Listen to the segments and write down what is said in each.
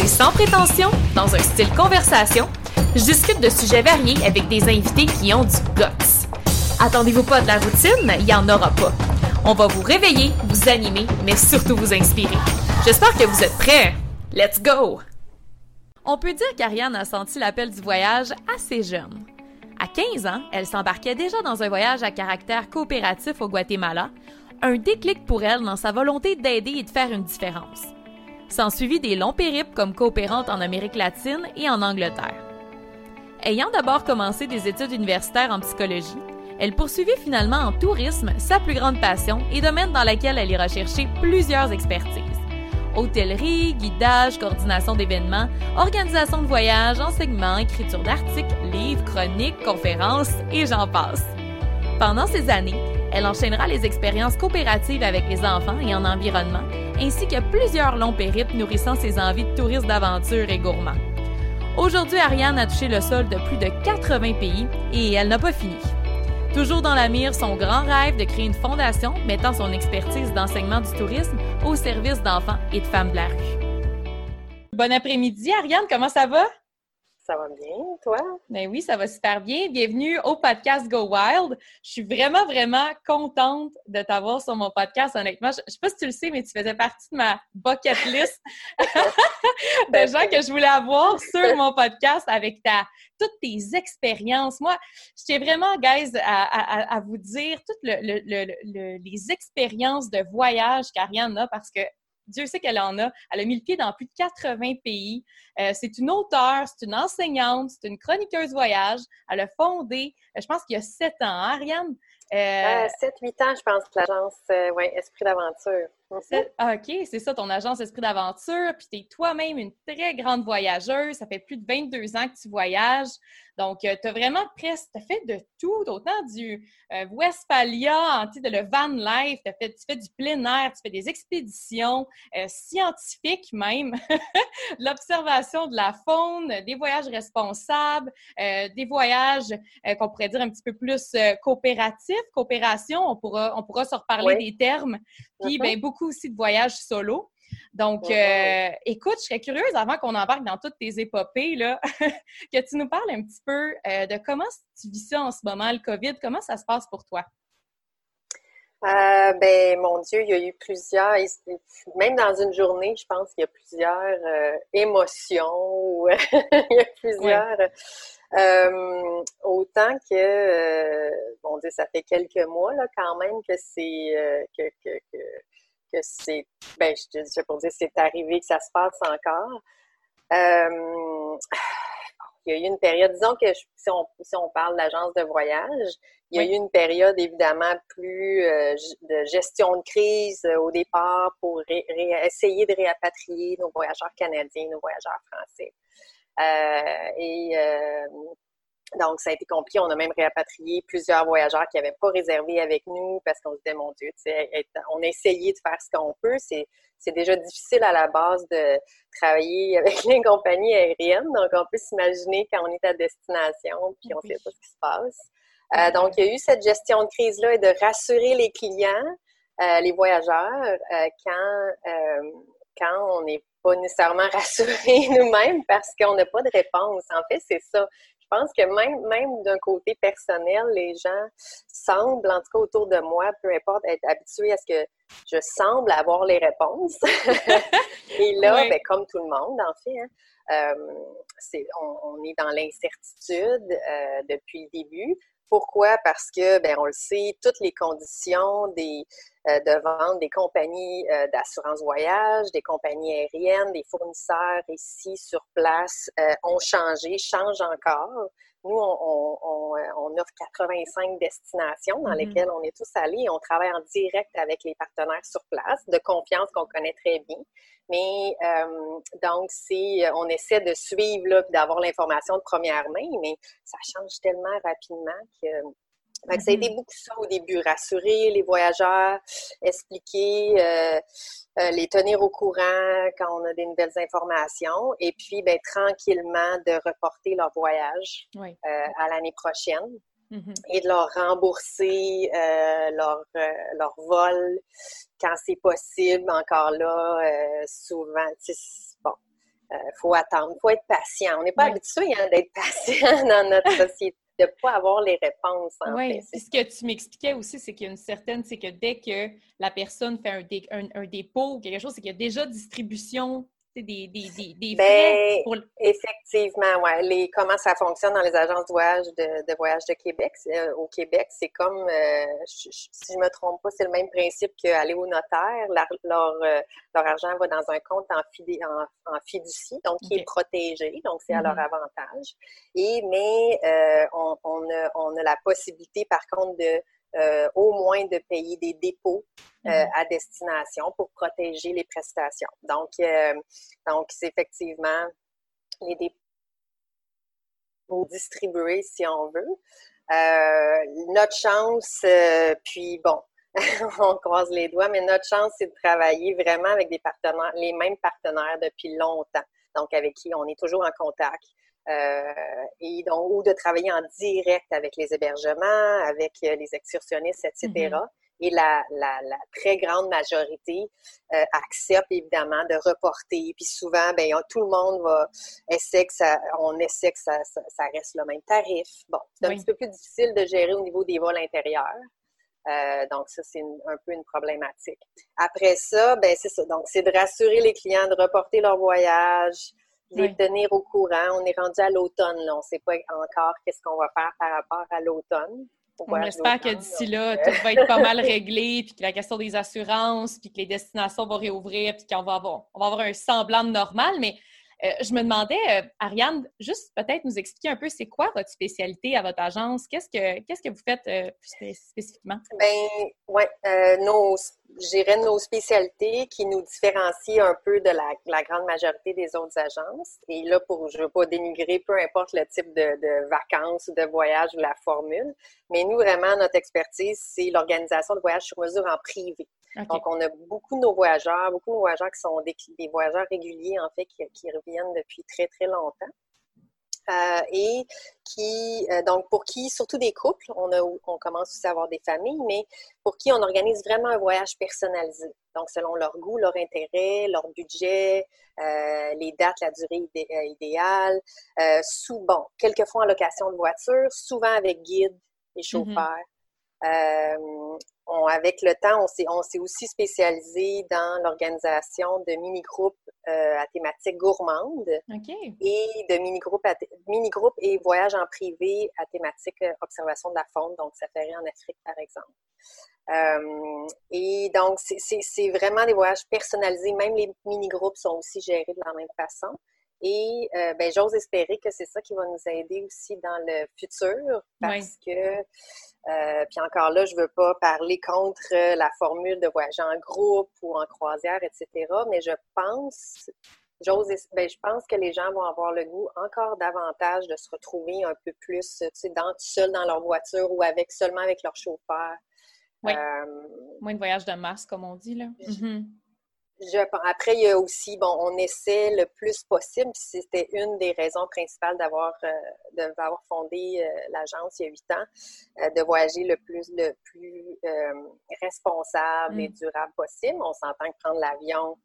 C'est sans prétention, dans un style conversation. Je discute de sujets variés avec des invités qui ont du guts. Attendez-vous pas de la routine, il y en aura pas. On va vous réveiller, vous animer, mais surtout vous inspirer. J'espère que vous êtes prêts. Let's go! On peut dire qu'Ariane a senti l'appel du voyage assez jeune. À 15 ans, elle s'embarquait déjà dans un voyage à caractère coopératif au Guatemala, un déclic pour elle dans sa volonté d'aider et de faire une différence. S'en suivit des longs périples comme coopérante en Amérique latine et en Angleterre. Ayant d'abord commencé des études universitaires en psychologie, elle poursuivit finalement en tourisme sa plus grande passion et domaine dans lequel elle y recherchait plusieurs expertises hôtellerie, guidage, coordination d'événements, organisation de voyages, enseignement, écriture d'articles, livres, chroniques, conférences et j'en passe. Pendant ces années, elle enchaînera les expériences coopératives avec les enfants et en environnement, ainsi que plusieurs longs périples nourrissant ses envies de tourisme d'aventure et gourmand. Aujourd'hui, Ariane a touché le sol de plus de 80 pays et elle n'a pas fini. Toujours dans la mire, son grand rêve de créer une fondation mettant son expertise d'enseignement du tourisme au service d'enfants et de femmes de la rue. Bon après-midi, Ariane, comment ça va? Ça va bien, toi? Ben oui, ça va super bien. Bienvenue au podcast Go Wild. Je suis vraiment, vraiment contente de t'avoir sur mon podcast, honnêtement. Je, ne sais pas si tu le sais, mais tu faisais partie de ma bucket list de gens que je voulais avoir sur mon podcast avec ta, toutes tes expériences. Moi, je tiens vraiment, guys, à, vous dire toutes les expériences de voyage qu'Ariane a parce que Dieu sait qu'elle en a. Elle a mis le pied dans plus de 80 pays. Euh, c'est une auteure, c'est une enseignante, c'est une chroniqueuse voyage. Elle a fondé, euh, je pense qu'il y a sept ans, hein, Ariane? Euh, 7-8 ans, je pense, l'agence euh, ouais, Esprit d'aventure. Mhm. Ah, OK, c'est ça, ton agence Esprit d'aventure. Puis tu es toi-même une très grande voyageuse. Ça fait plus de 22 ans que tu voyages. Donc, euh, tu as vraiment presque fait de tout, autant du euh, Westphalia, de le van life, fait, tu fais du plein air, tu fais des expéditions euh, scientifiques même, l'observation de la faune, des voyages responsables, des voyages qu'on pourrait dire un petit peu plus coopératifs, coopération, on pourra, on pourra se reparler des termes, puis ben, beaucoup aussi de voyages solo. Donc, euh, écoute, je serais curieuse, avant qu'on embarque dans toutes tes épopées, là, que tu nous parles un petit peu euh, de comment tu vis ça en ce moment, le COVID, comment ça se passe pour toi? Euh, ben, mon Dieu, il y a eu plusieurs, même dans une journée, je pense qu'il y a plusieurs émotions, il y a plusieurs. autant que, bon Dieu, ça fait quelques mois là, quand même que c'est que, que c'est, ben, je te dis pour dire c'est arrivé, que ça se passe encore. Euh, il y a eu une période, disons que si, on, si on parle d'agence de voyage, il y a eu une période évidemment plus euh, de gestion de crise euh, au départ pour essayer de réapatrier nos voyageurs canadiens, nos voyageurs français. et donc, ça a été compliqué. On a même réapatrié plusieurs voyageurs qui n'avaient pas réservé avec nous parce qu'on se disait, mon Dieu, on a essayé de faire ce qu'on peut. C'est, déjà difficile à la base de travailler avec les compagnies aériennes. Donc, on peut s'imaginer quand on est à destination puis on ne sait pas ce qui se passe. Euh, donc, il y a eu cette gestion de crise-là et de rassurer les clients, euh, les voyageurs, euh, quand, quand on n'est pas nécessairement rassurés nous-mêmes parce qu'on n'a pas de réponse. En fait, c'est ça. Je pense que même, même d'un côté personnel, les gens semblent, en tout cas autour de moi, peu importe, être habitués à ce que je semble avoir les réponses. Et là, ben, comme tout le monde, en fait, hein, euh, on, est dans l'incertitude euh, depuis le début. Pourquoi? Parce que, ben, on le sait, toutes les conditions des, euh, de vente des compagnies euh, d'assurance voyage, des compagnies aériennes, des fournisseurs ici sur place euh, ont changé, changent encore. nous, on, on, offre 85 destinations dans mm-hmm. lesquelles on est tous allés et on travaille en direct avec les partenaires sur place, de confiance qu'on connaît très bien. Mais donc, c'est, on essaie de suivre, d'avoir l'information de première main, mais ça change tellement rapidement que ça a été mm-hmm. beaucoup ça au début, rassurer les voyageurs, expliquer, euh, euh, les tenir au courant quand on a des nouvelles informations, et puis ben, tranquillement de reporter leur voyage euh, à l'année prochaine mm-hmm. et de leur rembourser leur, leur vol quand c'est possible. Encore là, souvent, bon, il faut attendre, il faut être patient. On n'est pas habitué hein, d'être patient dans notre société de ne pas avoir les réponses. oui, ce que tu m'expliquais aussi, c'est qu'il y a une certaine, c'est que dès que la personne fait un, un dépôt ou quelque chose, c'est qu'il y a déjà distribution des, des, des, ben, Effectivement, ouais. Les, comment ça fonctionne dans les agences de voyage de, voyage de Québec? Euh, au Québec, c'est comme, euh, si je ne me trompe pas, c'est le même principe qu'aller au notaire. leur, euh, leur, argent va dans un compte en, en, fiducie, donc qui est protégé, donc c'est à leur mm-hmm. avantage. Et, mais on, on, a, on a la possibilité, par contre, de euh, au moins de payer des dépôts euh, mm-hmm. à destination pour protéger les prestations. Donc, euh, donc c'est effectivement les dépôts distribués si on veut. notre chance, puis bon, on croise les doigts, mais notre chance, c'est de travailler vraiment avec des partenaires, les mêmes partenaires depuis longtemps, donc avec qui on est toujours en contact. Euh, et donc, ou de travailler en direct avec les hébergements, avec euh, les excursionnistes, etc. Mm-hmm. Et la, la, la, très grande majorité euh, accepte évidemment de reporter. Puis souvent, ben, tout le monde va essayer que ça, on essaie que ça, ça, reste le même tarif. Bon, c'est un petit peu plus difficile de gérer au niveau des vols intérieurs. Euh, donc, ça, c'est un peu une problématique. Après ça, ben c'est ça. Donc, c'est de rassurer les clients de reporter leur voyage, les tenir au courant. On est rendu à l'automne, là. On ne sait pas encore qu'est-ce qu'on va faire par rapport à l'automne. On espère que d'ici là, tout va être pas mal réglé, puis que la question des assurances, puis que les destinations vont réouvrir, puis qu'on va avoir, on va avoir un semblant de normal. Mais euh, je me demandais, euh, Ariane, juste peut-être nous expliquer un peu c'est quoi votre spécialité à votre agence? Qu'est-ce que, qu'est-ce que vous faites euh, spécifiquement? Ben, oui, nos, nos spécialités qui nous différencient un peu de la, grande majorité des autres agences. Et là, pour, je ne veux pas dénigrer, peu importe le type de, de vacances ou de voyage ou la formule, mais nous, vraiment, notre expertise, c'est l'organisation de voyages sur mesure en privé. Donc, on a beaucoup de nos voyageurs, beaucoup de nos voyageurs qui sont des, voyageurs réguliers, en fait, qui, reviennent depuis très, très longtemps. Euh, et qui, euh, donc, pour qui, surtout des couples, on, a, on commence aussi à avoir des familles, mais pour qui on organise vraiment un voyage personnalisé. Donc, selon leur goût, leur intérêt, leur budget, euh, les dates, la durée idéale, sous, bon, quelquefois en location de voiture, souvent avec guide et mm-hmm. chauffeur. Euh, avec le temps, on s'est aussi spécialisé dans l'organisation de mini-groupes euh, à thématique gourmande et de mini-groupes mini et voyages en privé à thématique euh, observation de la faune, donc ça ferait en Afrique par exemple. Euh, et donc, c'est vraiment des voyages personnalisés. Même les mini-groupes sont aussi gérés de la même façon. Et euh, ben, j'ose espérer que c'est ça qui va nous aider aussi dans le futur parce que, euh, puis encore là, je veux pas parler contre la formule de voyager en groupe ou en croisière, etc. Mais je pense, j'ose, ben, je pense que les gens vont avoir le goût encore davantage de se retrouver un peu plus, tu sais, dans, seul dans leur voiture ou avec seulement avec leur chauffeur. Oui. Euh, Moins de voyage de masse, comme on dit, là. Mm-hmm après, il y a aussi, bon, on essaie le plus possible, c'était une des raisons principales d'avoir euh, fondé euh, l'agence il y a huit ans, euh, de voyager le plus le plus responsable et mm. durable possible. On s'entend que prendre l'avion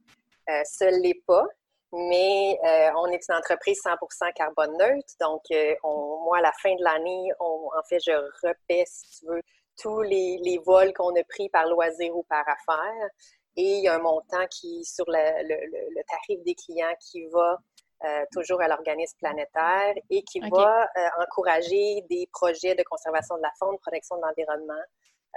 seul l'est pas, mais on est une entreprise 100% carbone neutre, donc on, moi à la fin de l'année, en fait, je repaie, si tu veux, tous les, les vols qu'on a pris par loisir ou par affaires et il y a un montant qui, sur le, tarif des clients qui va euh, toujours à l'organisme planétaire et qui va euh, encourager des projets de conservation de la faune, protection de l'environnement,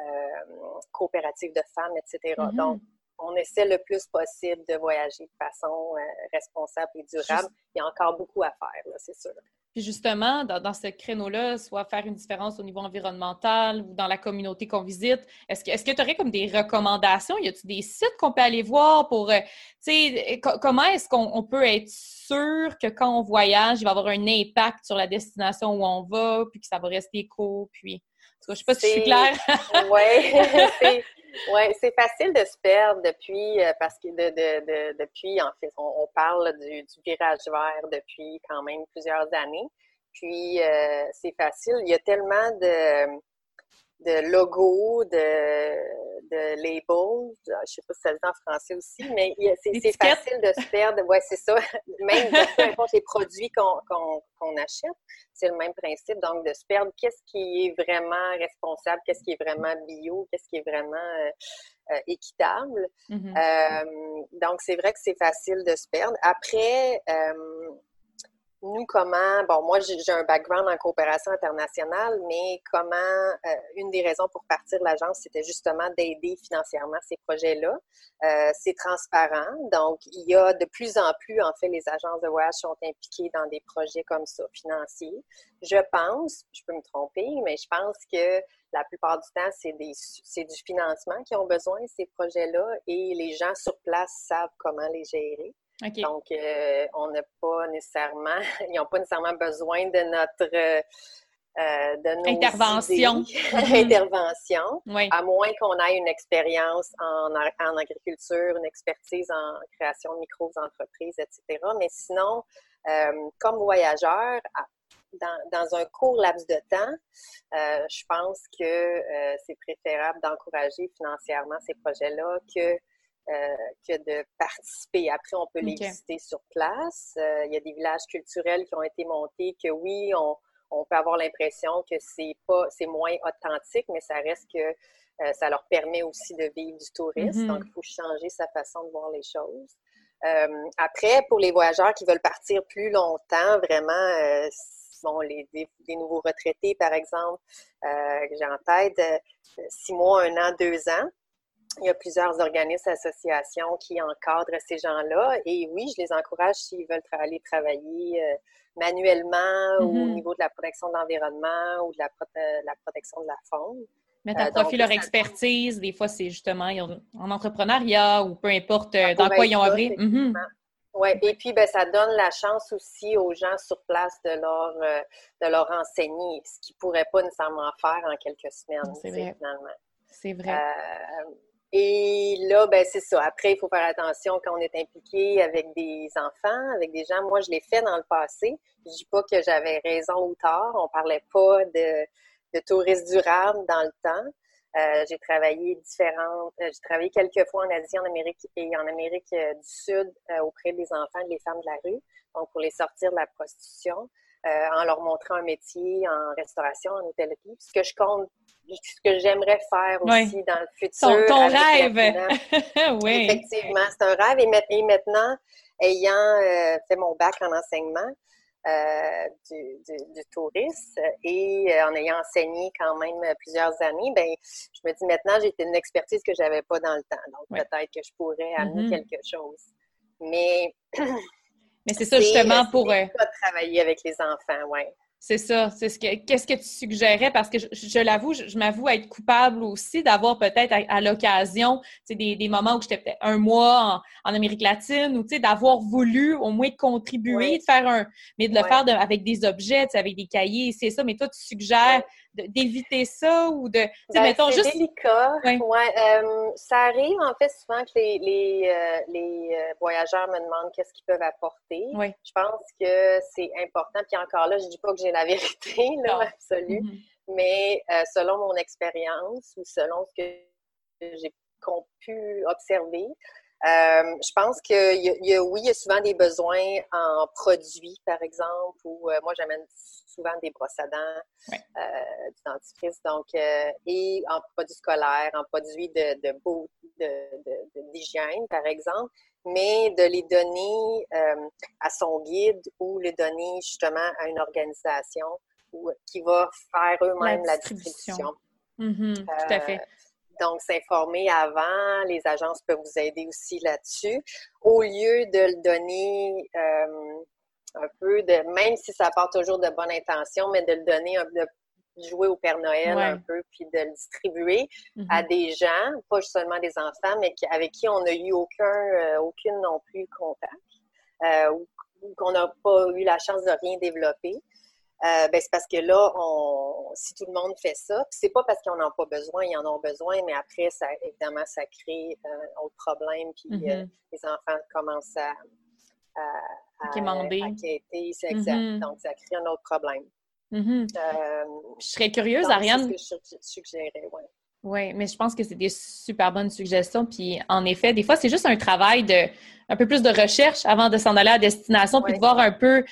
euh, coopérative de femmes, etc. Mm-hmm. Donc, on essaie le plus possible de voyager de façon responsable et durable. Il y a encore beaucoup à faire, c'est sûr. Puis justement, dans, ce créneau-là, soit faire une différence au niveau environnemental ou dans la communauté qu'on visite, est-ce que tu aurais comme des recommandations? Y a-t-il des sites qu'on peut aller voir pour, euh, tu sais, comment est-ce qu'on peut être sûr que quand on voyage, il va avoir un impact sur la destination où on va, puis que ça va rester court, puis... Je sais pas si je suis claire. oui, Oui, c'est facile de se perdre depuis, euh, parce que de, depuis, en fait, on, parle du, virage vert depuis quand même plusieurs années. Puis, euh, c'est facile. Il y a tellement de, de logos, de, de labels. Je ne sais pas si ça le dit en français aussi, mais c'est facile de se perdre. Oui, c'est ça. Même peu importe les produits qu'on achète, c'est le même principe. Donc, de se perdre, qu'est-ce qui est vraiment responsable, qu'est-ce qui est vraiment bio, qu'est-ce qui est vraiment euh, euh, équitable. Mm-hmm. Euh, donc, c'est vrai que c'est facile de se perdre. Après, nous, comment, bon, moi, j'ai un background en coopération internationale, mais comment, euh, une des raisons pour partir de l'agence, c'était justement d'aider financièrement ces projets-là. Euh, c'est transparent, donc il y a de plus en plus, en fait, les agences de voyage sont impliquées dans des projets comme ça, financiers. Je pense, je peux me tromper, mais je pense que la plupart du temps, c'est du financement qui ont besoin, ces projets-là, et les gens sur place savent comment les gérer. Donc, euh, on n'a pas nécessairement, ils n'ont pas nécessairement besoin de notre euh, de intervention. intervention, à moins qu'on ait une expérience en, en, agriculture, une expertise en création de micro-entreprises, etc. Mais sinon, euh, comme voyageur, dans, dans, un court laps de temps, je pense que c'est préférable d'encourager financièrement ces projets-là que euh, que de participer. Après, on peut les visiter sur place. Euh, il y a des villages culturels qui ont été montés que oui, on, peut avoir l'impression que c'est pas c'est moins authentique, mais ça reste que euh, ça leur permet aussi de vivre du tourisme. Mm-hmm. Donc, il faut changer sa façon de voir les choses. après, pour les voyageurs qui veulent partir plus longtemps, vraiment, bon, les, des, nouveaux retraités, par exemple, que j'ai en tête, six mois, un an, deux ans. Il y a plusieurs organismes, associations qui encadrent ces gens-là. Et oui, je les encourage s'ils veulent aller travailler euh, manuellement ou au mm-hmm. niveau de la protection de l'environnement ou de la, la, protection de la faune. Mettre à euh, profit leur expertise. Des fois, c'est justement en entrepreneuriat ou peu importe euh, dans quoi ils ont œuvré. Mm-hmm. Oui, et puis ben, ça donne la chance aussi aux gens sur place de leur, de leur enseigner, ce qu'ils ne pourraient pas nécessairement faire en quelques semaines, c'est vrai. finalement. C'est vrai. Et là, ben c'est ça. Après, il faut faire attention quand on est impliqué avec des enfants, avec des gens. Moi, je l'ai fait dans le passé. Je dis pas que j'avais raison ou tort. On parlait pas de, de tourisme durable dans le temps. Euh, j'ai travaillé différentes, euh, j'ai travaillé quelques fois en Asie, en Amérique et en Amérique euh, du Sud auprès des enfants et des femmes de la rue, donc pour les sortir de la prostitution. Euh, en leur montrant un métier en restauration, en hôtellerie. Ce que je compte, ce que j'aimerais faire aussi dans le futur. Ton, rêve! oui. Effectivement, c'est un rêve. Et, maintenant, ayant euh, fait mon bac en enseignement, euh, du, tourisme et en ayant enseigné quand même plusieurs années, ben je me dis maintenant j'ai une expertise que j'avais pas dans le temps. Donc peut-être que je pourrais amener mm-hmm. quelque chose. Mais Mais c'est ça justement pour. Euh, travailler avec les enfants, oui. C'est ça. C'est ce que. Qu'est-ce que tu suggérais? Parce que je, l'avoue, je, m'avoue être coupable aussi d'avoir peut-être à, l'occasion, des, des moments où j'étais peut-être un mois en, Amérique latine ou d'avoir voulu au moins contribuer, de faire un, mais de le faire avec des objets, avec des cahiers, c'est ça. Mais toi, tu suggères d'éviter ça ou de. Ben, mettons juste. délicat. Ouais. Euh, ça arrive en fait souvent que les, les, euh, les euh, voyageurs me demandent qu'est-ce qu'ils peuvent apporter. Je pense que c'est important. Puis encore là, je dis pas que j'ai la vérité, là, absolue. Mm-hmm. Mais selon mon expérience ou selon ce que j'ai pu observer, euh, je pense que y a, oui, il y a souvent des besoins en produits, par exemple, ou euh, moi j'amène souvent des brosses à dents, euh, du dentifrice, donc et en produits scolaires, en produits de, de beau, d'hygiène, par exemple, mais de les donner à son guide ou les donner justement à une organisation qui va faire eux-mêmes la distribution. Mm-hmm, tout à fait. Donc, s'informer avant, les agences peuvent vous aider aussi là-dessus. Au lieu de le donner, euh, un peu de, même si ça part toujours de bonne intention, mais de le donner, de jouer au Père Noël un peu, puis de le distribuer à mm-hmm. des gens, pas seulement des enfants, mais avec qui on n'a eu aucun, euh, aucune non plus contact, euh, ou, qu'on n'a pas eu la chance de rien développer. Euh, ben c'est parce que là, on, si tout le monde fait ça, c'est pas parce qu'ils n'en ont pas besoin, ils en ont besoin, mais après, ça, évidemment, ça crée un autre problème, puis mm-hmm. les enfants commencent à, à, c'est exact. Mm-hmm. Donc, ça crée un autre problème. Mm-hmm. Euh, je serais curieuse, Ariane. C'est ce que je suggérais, oui. Oui, mais je pense que c'est des super bonnes suggestions. Puis en effet, des fois, c'est juste un travail de un peu plus de recherche avant de s'en aller à destination, puis de voir un peu,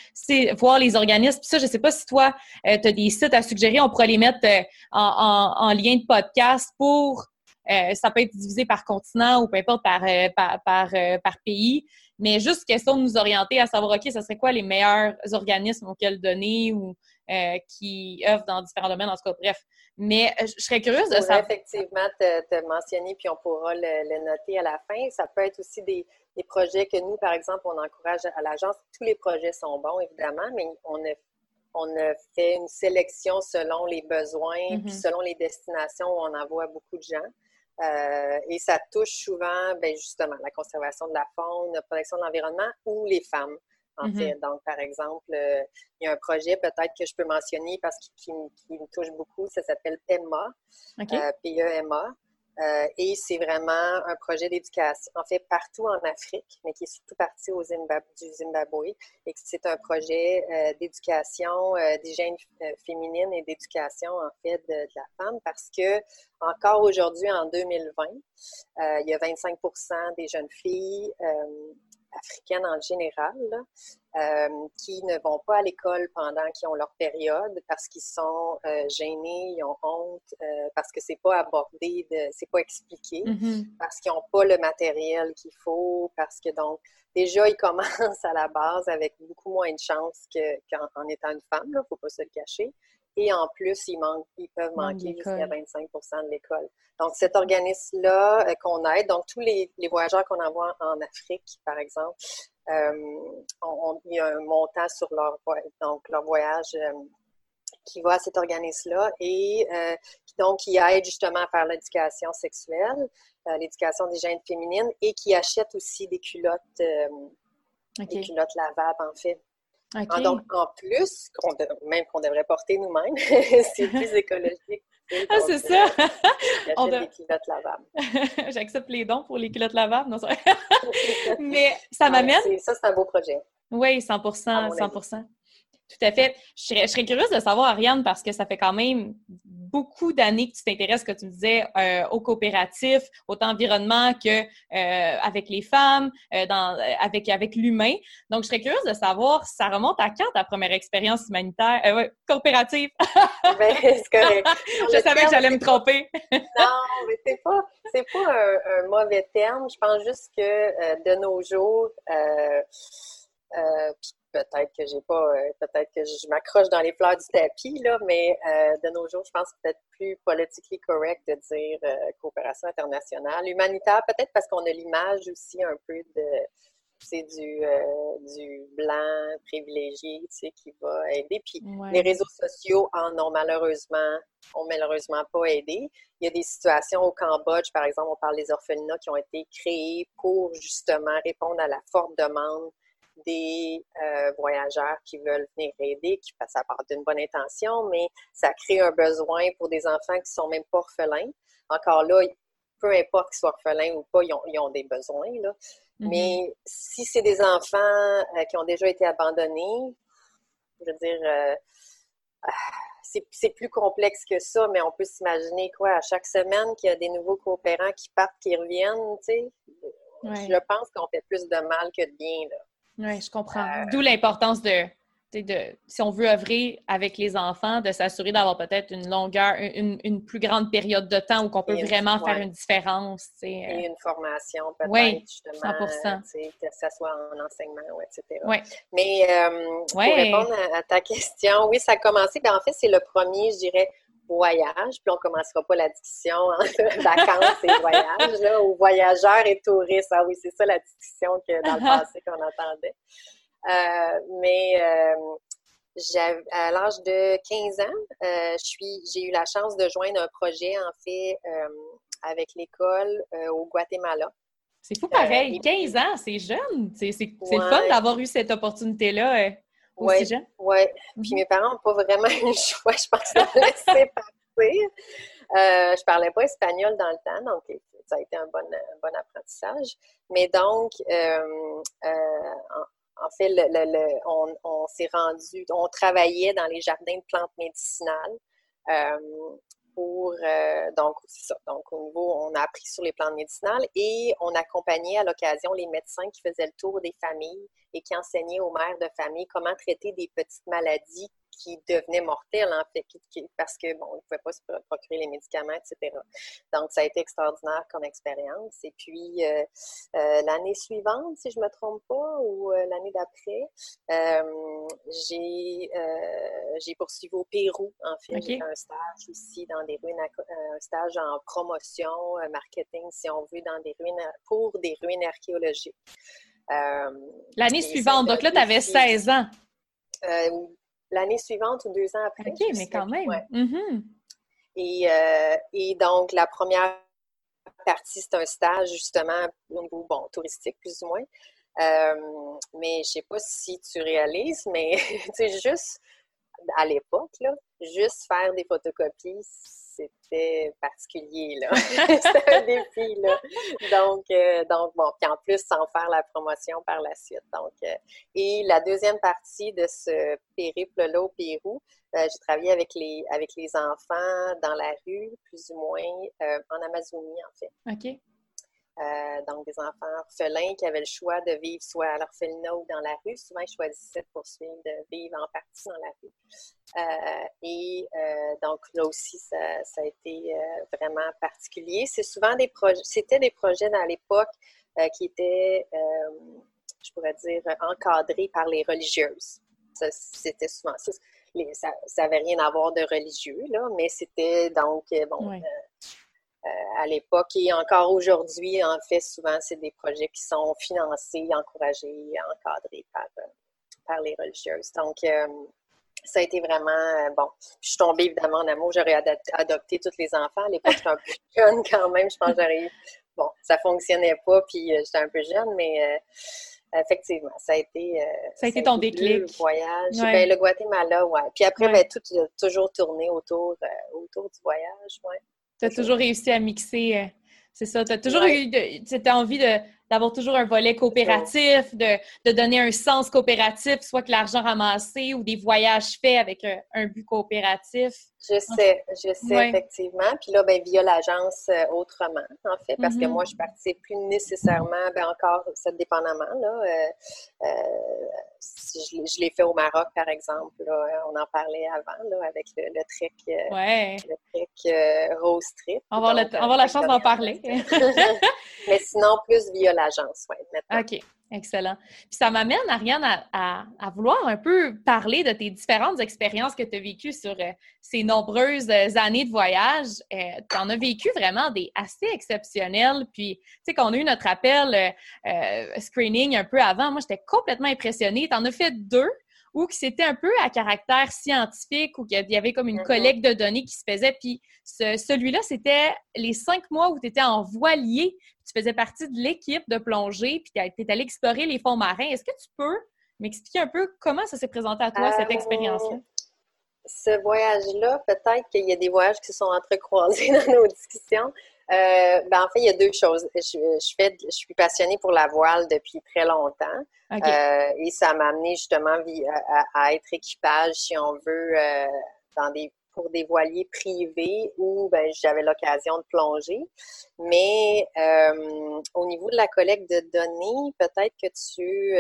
voir les organismes. Puis ça, je ne sais pas si toi, euh, tu as des sites à suggérer, on pourrait les mettre euh, en, lien de podcast pour ça peut être divisé par continent ou peu importe par, par, par, par, pays, mais juste question de nous orienter à savoir, OK, ce serait quoi les meilleurs organismes auxquels donner ou euh, qui œuvrent dans différents domaines, en tout cas, bref. Mais euh, je serais curieuse de savoir. effectivement te, mentionner, puis on pourra le, noter à la fin. Ça peut être aussi des, projets que nous, par exemple, on encourage à l'agence. Tous les projets sont bons, évidemment, mais on a, on a fait une sélection selon les besoins, puis mm-hmm. selon les destinations où on envoie beaucoup de gens. Euh, et ça touche souvent, ben, justement, la conservation de la faune, la protection de l'environnement ou les femmes en mm-hmm. fait. Donc, par exemple, euh, il y a un projet peut-être que je peux mentionner parce qu'il me touche beaucoup. Ça s'appelle PEMA, euh, P-E-M-A. Euh, et c'est vraiment un projet d'éducation, en fait, partout en Afrique, mais qui est surtout parti au Zimbabwe, du Zimbabwe. Et c'est un projet d'éducation, d'hygiène féminine et d'éducation, en fait, de, de, la femme, parce que encore aujourd'hui, en 2020, il y a 25% des jeunes filles africaines en général, euh, qui ne vont pas à l'école pendant qu'ils ont leur période parce qu'ils sont euh, gênés, ils ont honte, euh, parce que c'est pas abordé, c'est pas expliqué, mm-hmm. parce qu'ils n'ont pas le matériel qu'il faut, parce que donc déjà ils commencent à la base avec beaucoup moins de chance qu'en étant une femme, il ne faut pas se le cacher. Et en plus, ils, manquent, ils peuvent manquer jusqu'à 25% de l'école. Donc, cet organisme-là euh, qu'on aide, donc tous les, voyageurs qu'on envoie en Afrique, par exemple, euh, il y a un montant sur leur, donc, leur voyage euh, qui va à cet organisme-là et qui donc qui aide justement à faire l'éducation sexuelle, l'éducation des gènes féminines et qui achète aussi des culottes, des culottes lavables en fait. Donc, en plus, même qu'on devrait porter nous-mêmes, c'est plus écologique. Ah, c'est ça! On des culottes lavables. J'accepte les dons pour les culottes lavables. Non, Mais ça m'amène... ça, c'est un beau projet. Oui, 100% 100 tout à fait. Je serais, curieuse de savoir, Ariane, parce que ça fait quand même beaucoup d'années que tu t'intéresses, que tu me disais, euh, au coopératif, autant environnement que euh, avec les femmes, euh, dans, avec, avec l'humain. Donc, je serais curieuse de savoir, ça remonte à quand ta première expérience humanitaire, ouais, coopérative? ben, c'est correct. je savais que j'allais me tromper. non, mais c'est pas, c'est pas un, mauvais terme. Je pense juste que de nos jours, peut-être que j'ai pas, euh, peut-être que je m'accroche dans les fleurs du tapis, là, mais euh, de nos jours, je pense peut-être plus politiquement correct de dire euh, coopération internationale. Humanitaire, peut-être parce qu'on a l'image aussi un peu de c'est du, du blanc privilégié, tu sais, qui va aider. Puis les réseaux sociaux en ont malheureusement, ont malheureusement pas aidé. Il y a des situations au Cambodge, par exemple, on parle des orphelinats qui ont été créés pour justement répondre à la forte demande des euh, voyageurs qui veulent venir aider, qui passent à part d'une bonne intention, mais ça crée un besoin pour des enfants qui sont même pas orphelins. Encore là, peu importe qu'ils soient orphelins ou pas, ils ont, des besoins. Là. Mm-hmm. Mais si c'est des enfants euh, qui ont déjà été abandonnés, je veux dire, euh, ah, c'est plus complexe que ça, mais on peut s'imaginer quoi, à chaque semaine qu'il y a des nouveaux coopérants qui partent, qui reviennent, tu sais. Je pense qu'on fait plus de mal que de bien, là. Oui, je comprends. Euh, D'où l'importance de, de, si on veut œuvrer avec les enfants, de s'assurer d'avoir peut-être une longueur, une, plus grande période de temps où on peut vraiment faire une différence. Et euh. une formation, peut-être, oui, justement. 100%. Que ce soit en enseignement, etc. Oui. Mais euh, pour répondre à, ta question, oui, ça a commencé. Ben, en fait, c'est le premier, je dirais, voyage, puis on ne commencera pas la discussion entre vacances et voyages, là, ou voyageurs et touristes. Ah oui, c'est ça la discussion que dans le passé qu'on entendait. mais à l'âge de 15 ans, j'ai eu la chance de joindre un projet, en fait, avec l'école au Guatemala. C'est fou pareil, 15 ans, c'est jeune. C'est fun d'avoir eu cette opportunité-là aussi jeune. Oui, puis mhm. mes parents n'ont pas vraiment eu le choix, je pense, de laisser partir. Euh, je parlais pas espagnol dans le temps, donc ça a été un bon, bon apprentissage. Mais donc, euh, euh, en, fait, on, s'est rendu, on travaillait dans les jardins de plantes médicinales. Pour donc c'est ça. Donc au niveau, on a appris sur les plantes médicinales et on accompagnait à l'occasion les médecins qui faisaient le tour des familles et qui enseignaient aux mères de famille comment traiter des petites maladies qui devenait mortel, en fait, parce que, bon, on ne pouvait pas se procurer les médicaments, etc. Donc, ça a été extraordinaire comme expérience. Et puis, euh, euh, l'année suivante, si je ne me trompe pas, ou euh, l'année d'après, j'ai j'ai poursuivi au Pérou, en fait. J'ai fait un stage aussi dans des ruines, un stage en promotion, marketing, si on veut, dans des ruines, pour des ruines archéologiques. L'année suivante, donc là, tu avais 16 ans l'année suivante ou deux ans après. OK, mais quand même. Mm-hmm. et, euh, et, donc, la première partie, c'est un stage justement au niveau bon, touristique, plus ou moins. Euh, mais je ne sais pas si tu réalises, mais tu sais, juste à l'époque, juste faire des photocopies, c'était particulier, là. c'était un défi, là. Donc, euh, donc, bon, puis en plus, sans faire la promotion par la suite. Donc, euh, et la deuxième partie de ce périple-là au Pérou, euh, j'ai travaillé avec les, avec les enfants dans la rue, plus ou moins, en Amazonie, en fait. OK. Euh, donc, des enfants orphelins qui avaient le choix de vivre soit à l'orphelinat ou dans la rue. Souvent, ils choisissaient de poursuivre de vivre en partie dans la rue. Euh, et euh, donc, là aussi, ça, a été vraiment particulier. C'est souvent des projets, c'était des projets dans l'époque qui étaient, je pourrais dire, encadrés par les religieuses. C'était souvent ça. ça n'avait rien à voir de religieux, là, mais c'était donc, bon, à l'époque et encore aujourd'hui, en fait, souvent, c'est des projets qui sont financés, encouragés, encadrés par, euh, par les religieuses. Donc, euh, ça a été vraiment bon. Je suis tombée évidemment en amour. J'aurais adopté tous les enfants. À l'époque, j'étais un peu jeune quand même. Je pense que j'aurais Bon, ça fonctionnait pas, puis j'étais un peu jeune, mais effectivement, ça a été. ça a été ton déclic. Le voyage. Ben, le Guatemala, ouais. Puis après, ben, tout a toujours tourné autour, autour du voyage, ouais. Tu as toujours réussi à mixer. Euh, c'est ça. Tu as toujours eu cette envie de, d'avoir toujours un volet coopératif, de, de, donner un sens coopératif, soit que l'argent ramassé ou des voyages faits avec un, but coopératif. Je sais, je sais, effectivement. Puis là, ben, via l'agence euh, autrement, en fait, parce que mm-hmm. moi, je participe plus nécessairement, ben encore, ça dépendamment, là. Euh, euh, je, l'ai fait au Maroc, par exemple, on en parlait avant, là, avec le, le ouais. le trek Rose Trip. On va avoir la chance d'en parler. Mais sinon, plus via l'agence, oui, OK. Excellent. Puis ça m'amène, Ariane, à, vouloir un peu parler de tes différentes expériences que tu as vécues sur euh, ces nombreuses euh, années de voyage. Euh, tu en as vécu vraiment des assez exceptionnels. Puis, tu sais, quand on a eu notre appel screening un peu avant, moi, j'étais complètement impressionnée. Tu en as fait deux ou que c'était un peu à caractère scientifique ou qu'il y avait comme une mm-hmm. collecte de données qui se faisait. Puis celui-là, c'était les cinq mois où tu étais en voilier, tu faisais partie de l'équipe de plongée, puis tu es allé explorer les fonds marins. Est-ce que tu peux m'expliquer un peu comment ça s'est présenté à toi, cette euh, expérience-là? Ce voyage-là, peut-être qu'il y a des voyages qui sont entrecroisés dans nos discussions. Euh, ben, en fait, il y a deux choses. Je, fais, je suis passionnée pour la voile depuis très longtemps. Euh, et ça m'a amené justement à, être équipage, si on veut, euh, dans des pour des voiliers privés où ben, j'avais l'occasion de plonger. Mais au niveau de la collecte de données, peut-être que tu,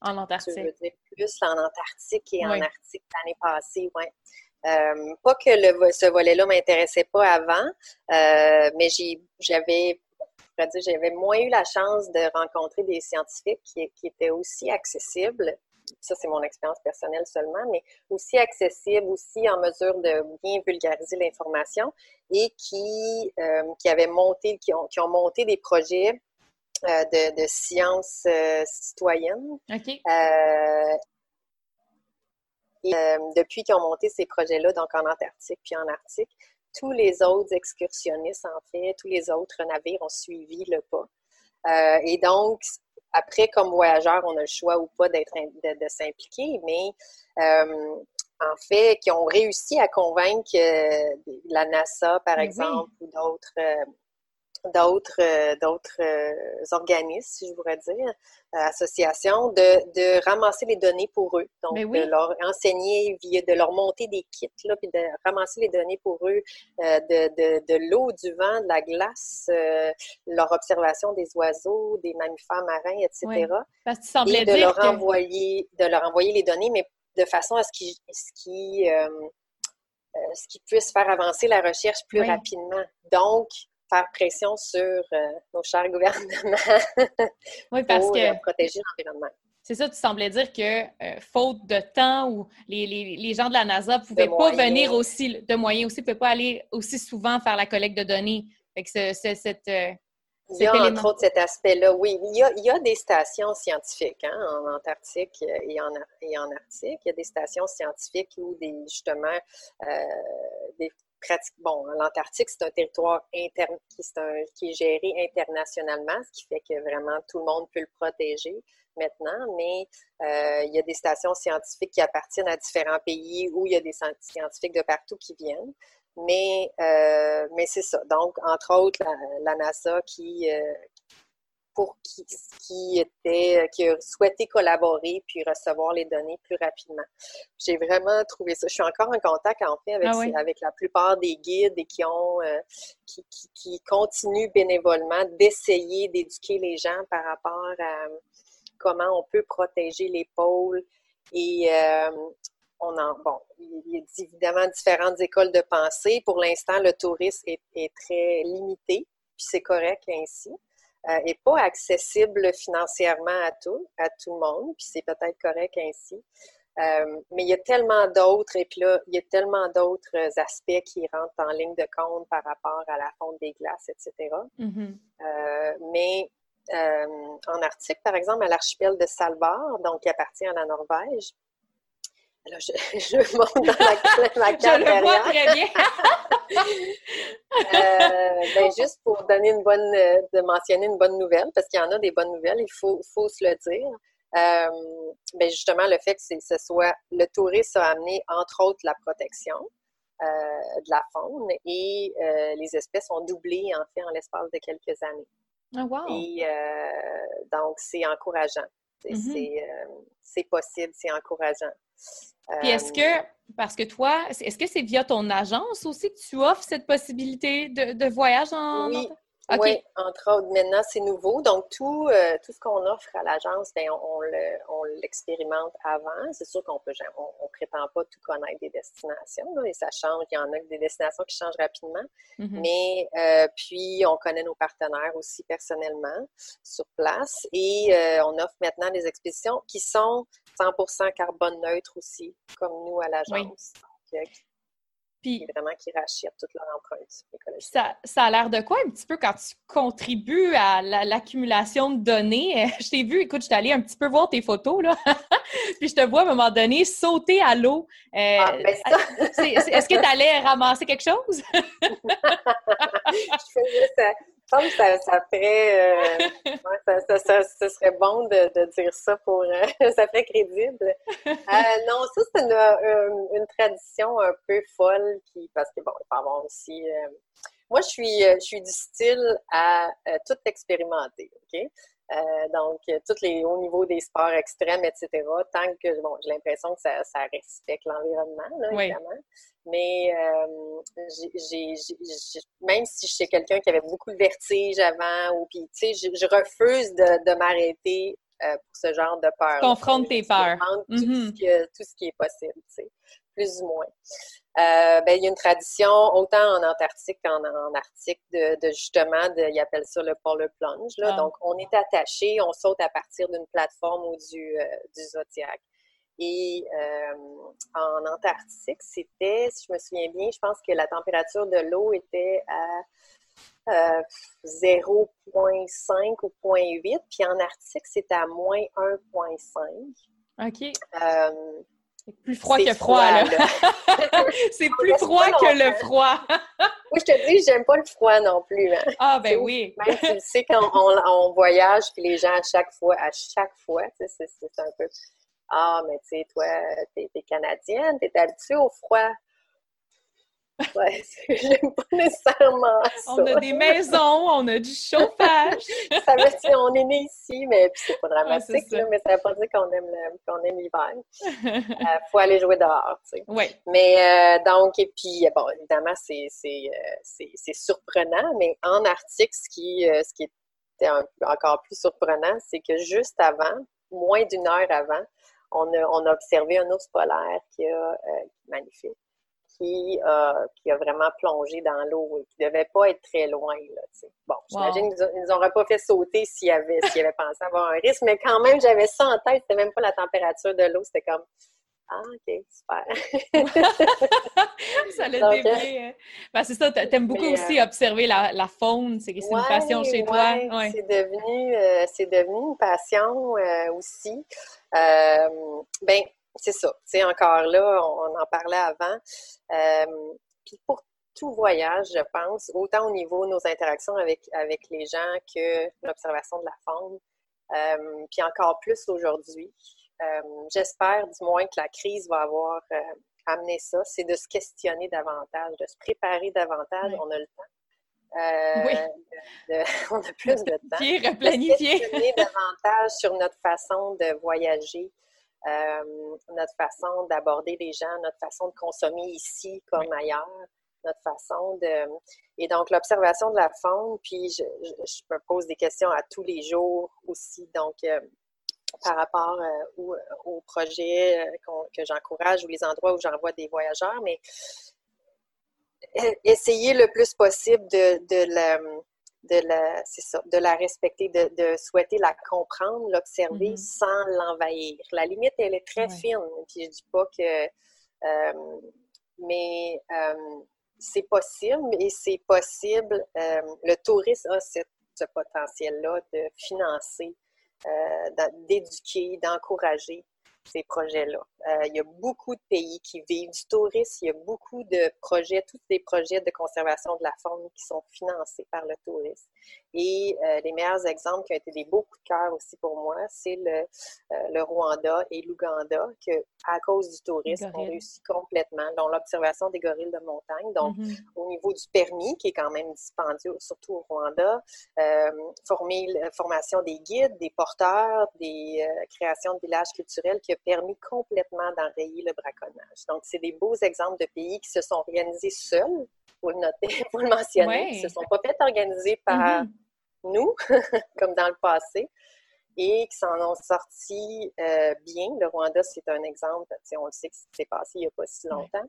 en Antarctique. tu veux dire plus en Antarctique et en Arctique l'année passée, ouais. Euh, pas que le, ce volet-là m'intéressait pas avant, euh, mais j'avais j'avais moins eu la chance de rencontrer des scientifiques qui, étaient aussi accessibles. Ça, c'est mon expérience personnelle seulement, mais aussi accessibles, aussi en mesure de bien vulgariser l'information et qui, euh, qui avaient monté, qui ont, qui ont monté des projets de, sciences citoyennes. Et, depuis qu'ils ont monté ces projets-là, donc en Antarctique puis en Arctique, tous les autres excursionnistes, en fait, tous les autres navires ont suivi le pas. et donc, après, comme voyageur, on a le choix ou pas d'être de, s'impliquer, mais en fait, qui ont réussi à convaincre la NASA, par exemple, ou d'autres d'autres euh, d'autres euh, organismes, si je voudrais dire, euh, associations, de, de, ramasser les données pour eux. Donc, de leur enseigner, de leur monter des kits, là, puis de ramasser les données pour eux, de, de, de l'eau, du vent, de la glace, leur observation des oiseaux, des mammifères marins, etc. Parce que et de leur envoyer, de leur envoyer les données, mais de façon à ce qu'ils ce qui, ce qui puisse faire avancer la recherche plus rapidement. Donc, faire pression sur euh, nos chers gouvernements oui, parce pour que, euh, protéger l'environnement. C'est ça, tu semblais dire que euh, faute de temps ou les, les, les, gens de la NASA ne pouvaient pas venir aussi, de moyens aussi, ne pouvaient pas aller aussi souvent faire la collecte de données. Fait que c'est, cette, il y a entre autres cet aspect-là, oui. Il y, a, il y a des stations scientifiques hein, en Antarctique et en, et en Arctique. Il y a des stations scientifiques où des, justement des bon, l'Antarctique, c'est un territoire qui, est géré internationalement, ce qui fait que vraiment tout le monde peut le protéger maintenant, mais euh, il y a des stations scientifiques qui appartiennent à différents pays où il y a des scientifiques de partout qui viennent. Mais, euh, mais c'est ça. Donc, entre autres, la, NASA qui, euh, pour qui, qui était, qui a souhaité collaborer puis recevoir les données plus rapidement. J'ai vraiment trouvé ça. Je suis encore en contact en fait avec, ah avec la plupart des guides et qui ont euh, qui, qui, continuent bénévolement d'essayer d'éduquer les gens par rapport à comment on peut protéger les pôles et euh, on en, bon, il y a évidemment différentes écoles de pensée. Pour l'instant, le tourisme est, est très limité, puis c'est correct ainsi n'est euh, pas accessible financièrement à tout, à tout le monde, puis c'est peut-être correct ainsi. Euh, mais il y a tellement d'autres, et puis là, il y a tellement d'autres aspects qui rentrent en ligne de compte par rapport à la fonte des glaces, etc. Mm-hmm. Euh, mais en Arctique, par exemple, à l'archipel de Svalbard, donc qui appartient à la Norvège, alors, je, je monte dans la, ma carte Je le vois très bien. euh, ben, juste pour donner une bonne, de mentionner une bonne nouvelle, parce qu'il y en a des bonnes nouvelles, il faut, faut se le dire. Euh, ben justement, le fait que ce soit le tourisme a amené, entre autres, la protection euh, de la faune et les espèces ont doublé, en fait, en l'espace de quelques années. Oh, wow. Et donc, c'est encourageant. Mm-hmm. C'est possible, c'est encourageant. Puis est-ce que, parce que toi, est-ce que c'est via ton agence aussi que tu offres cette possibilité de, de voyage en... Oui, oui, entre autres, maintenant, c'est nouveau. Donc, tout, euh, tout ce qu'on offre à l'agence, ben, on, l'expérimente avant. C'est sûr qu'on peut on, prétend pas tout connaître des destinations, et ça change. Il y en a des destinations qui changent rapidement. Mm-hmm. Mais euh, puis, on connaît nos partenaires aussi personnellement sur place. Et euh, on offre maintenant des expéditions qui sont 100% carbone neutre aussi, comme nous à l'agence. Puis, vraiment qui rachètent toute leur empreinte ça, ça, a l'air de quoi un petit peu quand tu contribues à l'accumulation de données? Je t'ai vu, écoute, je suis allée un petit peu voir tes photos, là. puis je te vois à un moment donné sauter à l'eau. Euh, ah, ben Est-ce que tu allais ramasser quelque chose? je faisais ça que ça, ça ferait. Euh, ça, ça, ça, serait bon de, de dire ça pour. Euh, ça ferait crédible. Euh, non, ça, c'est une, une, tradition un peu folle qui. Parce que, bon, il faut avoir aussi. moi, je suis, je suis du style à tout expérimenter, OK? Euh, donc, tous les hauts niveaux des sports extrêmes, etc., tant que, bon, j'ai l'impression que ça, ça respecte l'environnement, évidemment. Mais euh, j'ai, même si je suis quelqu'un qui avait beaucoup de vertige avant, ou puis, tu sais, je, refuse de, de m'arrêter euh, pour ce genre de peur. Confronte tes peurs. Tout, ce mm-hmm. qui, tout ce qui est possible, tu sais, plus ou moins. Euh, ben, il y a une tradition, autant en Antarctique qu'en en Arctique, de, de, justement, de, ils appellent ça le polar plunge. Là. Ah. Donc, on est attaché, on saute à partir d'une plateforme ou du, euh, du Zodiac. Et euh, en Antarctique, c'était, si je me souviens bien, je pense que la température de l'eau était à 0,5 ou 0,8, puis en Arctique, c'est à moins 1,5. OK. C'est plus froid que froid, là. c'est plus froid que le froid. oui, je te dis, j'aime pas le froid non plus. Hein. Ah, ben oui. Même tu sais, quand on, voyage, puis les gens, à chaque fois, à chaque fois, c'est un peu Ah, mais tu sais, toi, t'es es canadienne, t'es habituée au froid. Ouais, j'aime pas nécessairement ça. On a des maisons, on a du chauffage. ça veut dire on est né ici, mais c'est pas dramatique, mais ça veut pas dire qu'on aime l'hiver. Il euh, faut aller jouer dehors, tu sais. Oui. Mais euh, donc, et puis, bon, évidemment, c'est euh, surprenant, mais en Arctique, ce qui, ce qui était encore plus surprenant, c'est que juste avant, moins d'une heure avant, on a, on a observé un ours polaire qui a magnifique qui, euh, qui a vraiment plongé dans l'eau et qui ne devait pas être très loin. Là, bon, j'imagine qu'ils ne nous auraient pas fait sauter s'ils avaient, avaient pensé avoir un risque, mais quand même, j'avais ça en tête. C'était même pas la température de l'eau. C'était comme ah, OK, super. ça l'a dévié. Hein. Ben, c'est ça, t'aimes beaucoup aussi euh, observer la, la faune. C'est une passion chez toi. Ouais. C'est devenu, euh, devenu une passion aussi. ben, c'est ça. Tu encore là, on, en parlait avant. Euh, puis pour tout voyage, je pense, autant au niveau de nos interactions avec, avec les gens que l'observation de la faune, euh, puis encore plus aujourd'hui. Euh, j'espère du moins que la crise va avoir amené ça, c'est de se questionner davantage, de se préparer davantage. On a le temps. oui. on a plus de temps. Replanifier. De se questionner davantage sur notre façon de voyager, notre façon d'aborder les gens, notre façon de consommer ici comme ailleurs, notre façon de... Et donc, l'observation de la faune, puis je, me pose des questions à tous les jours aussi, donc euh, par rapport euh, aux, projets que j'encourage ou les endroits où j'envoie des voyageurs, mais essayer le plus possible de, de la de la, ça, de la respecter, de, souhaiter la comprendre, l'observer mm-hmm. sans l'envahir. La limite, elle est très fine. Puis je dis pas que, euh, mais euh, c'est possible et c'est possible. Euh, le tourisme a ce potentiel-là de financer, d'éduquer, d'encourager ces projets-là. Euh, il y a beaucoup de pays qui vivent du tourisme, il y a beaucoup de projets, tous des projets de conservation de la faune qui sont financés par le tourisme. Et euh, les meilleurs exemples qui ont été des beaux coups de cœur aussi pour moi, c'est le, euh, le Rwanda et l'Ouganda, que à cause du tourisme, ont réussi complètement, dont l'observation des gorilles de montagne. Donc, mm-hmm. au niveau du permis, qui est quand même dispendieux, surtout au Rwanda, former, formation des guides, des porteurs, des créations de villages culturels qui a permis complètement d'enrayer le braconnage. Donc, c'est des beaux exemples de pays qui se sont organisés seuls, pour le noter, pour le mentionner, qui ne se sont pas fait organiser par mm-hmm. Nous, comme dans le passé, et qui s'en ont sortis euh, bien. Le Rwanda, c'est un exemple, on le sait que c'est passé il n'y a pas si longtemps.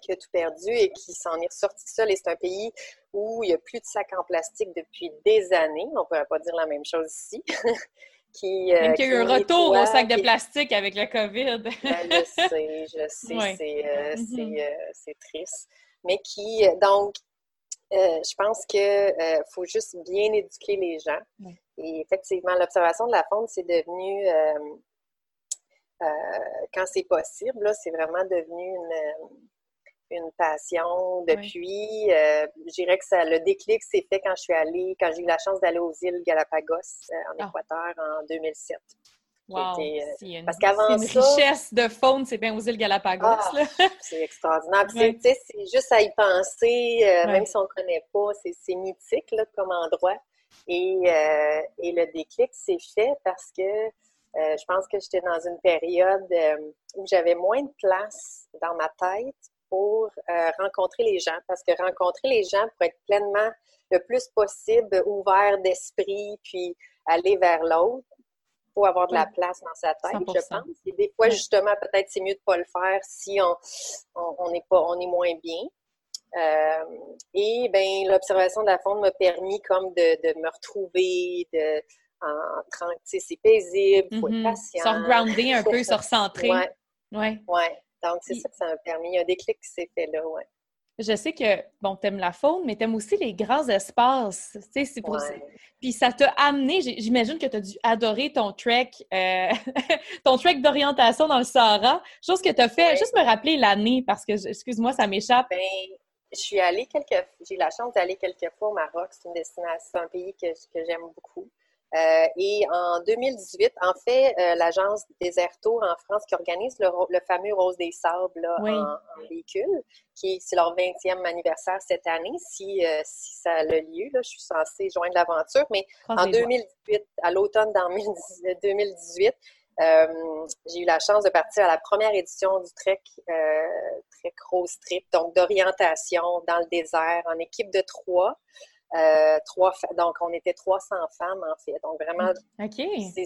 qui a tout perdu et qui s'en est ressorti seul. Et c'est un pays où il n'y a plus de sacs en plastique depuis des années. On ne pourrait pas dire la même chose ici. Qui, euh, qu'il y a eu un retour au sac de plastique avec le COVID. Ben, je sais, je sais, euh, mm-hmm. euh, c'est, triste. Mais qui, donc, je pense qu'il faut juste bien éduquer les gens. Et effectivement, l'observation de la faune, c'est devenu, quand c'est possible, c'est vraiment devenu une une passion depuis. Euh, je dirais que ça, le déclic s'est fait quand je suis allée, quand j'ai eu la chance d'aller aux îles Galapagos euh, en ah. Équateur en 2007. Wow. Euh, parce qu'avant ça. une richesse de faune, c'est bien aux îles Galapagos. Ah, c'est extraordinaire. C'est juste à y penser, même si on ne connaît pas, c'est mythique là, comme endroit. Et, et le déclic s'est fait parce que je pense que j'étais dans une période où j'avais moins de place dans ma tête pour euh, rencontrer les gens, parce que rencontrer les gens pour être pleinement le plus possible ouvert d'esprit, puis aller vers l'autre, pour avoir de la place dans sa tête, je pense. Et des fois, justement, peut-être c'est mieux de ne pas le faire si on, on, est, pas, on est moins bien. Euh, et ben l'observation de la faune m'a permis comme de, me retrouver, de en, c'est paisible, il faut être mm-hmm. patient. Se grounder un peu, se recentrer. Ouais. Ouais. ouais. Donc, c'est ça que ça m'a permis. Il y a un déclic qui s'est fait là, ouais. Je sais que, bon, t'aimes la faune, mais t'aimes aussi les grands espaces. Tu sais, c'est pour Puis ça t'a amené, j'imagine que tu as dû adorer ton trek, euh, ton trek d'orientation dans le Sahara. Chose que tu as fait, juste me rappeler l'année, parce que, excuse-moi, ça m'échappe. Ben, je suis allée quelques j'ai eu la chance d'aller quelques fois au Maroc. C'est une destination, un pays que, que j'aime beaucoup. Euh, et en 2018, en fait, euh, l'agence Deserto en France qui organise le, fameux Rose des Sables en, véhicule, qui c'est leur 20e anniversaire cette année, si, euh, si ça a le lieu. Là, je suis censée joindre l'aventure, mais en 2018, à l'automne 2018, j'ai eu la chance de partir à la première édition du Trek, Trek Rose Trip, donc d'orientation dans le désert en équipe de trois. Euh, trois, donc, on était 300 femmes, en fait. Donc, vraiment,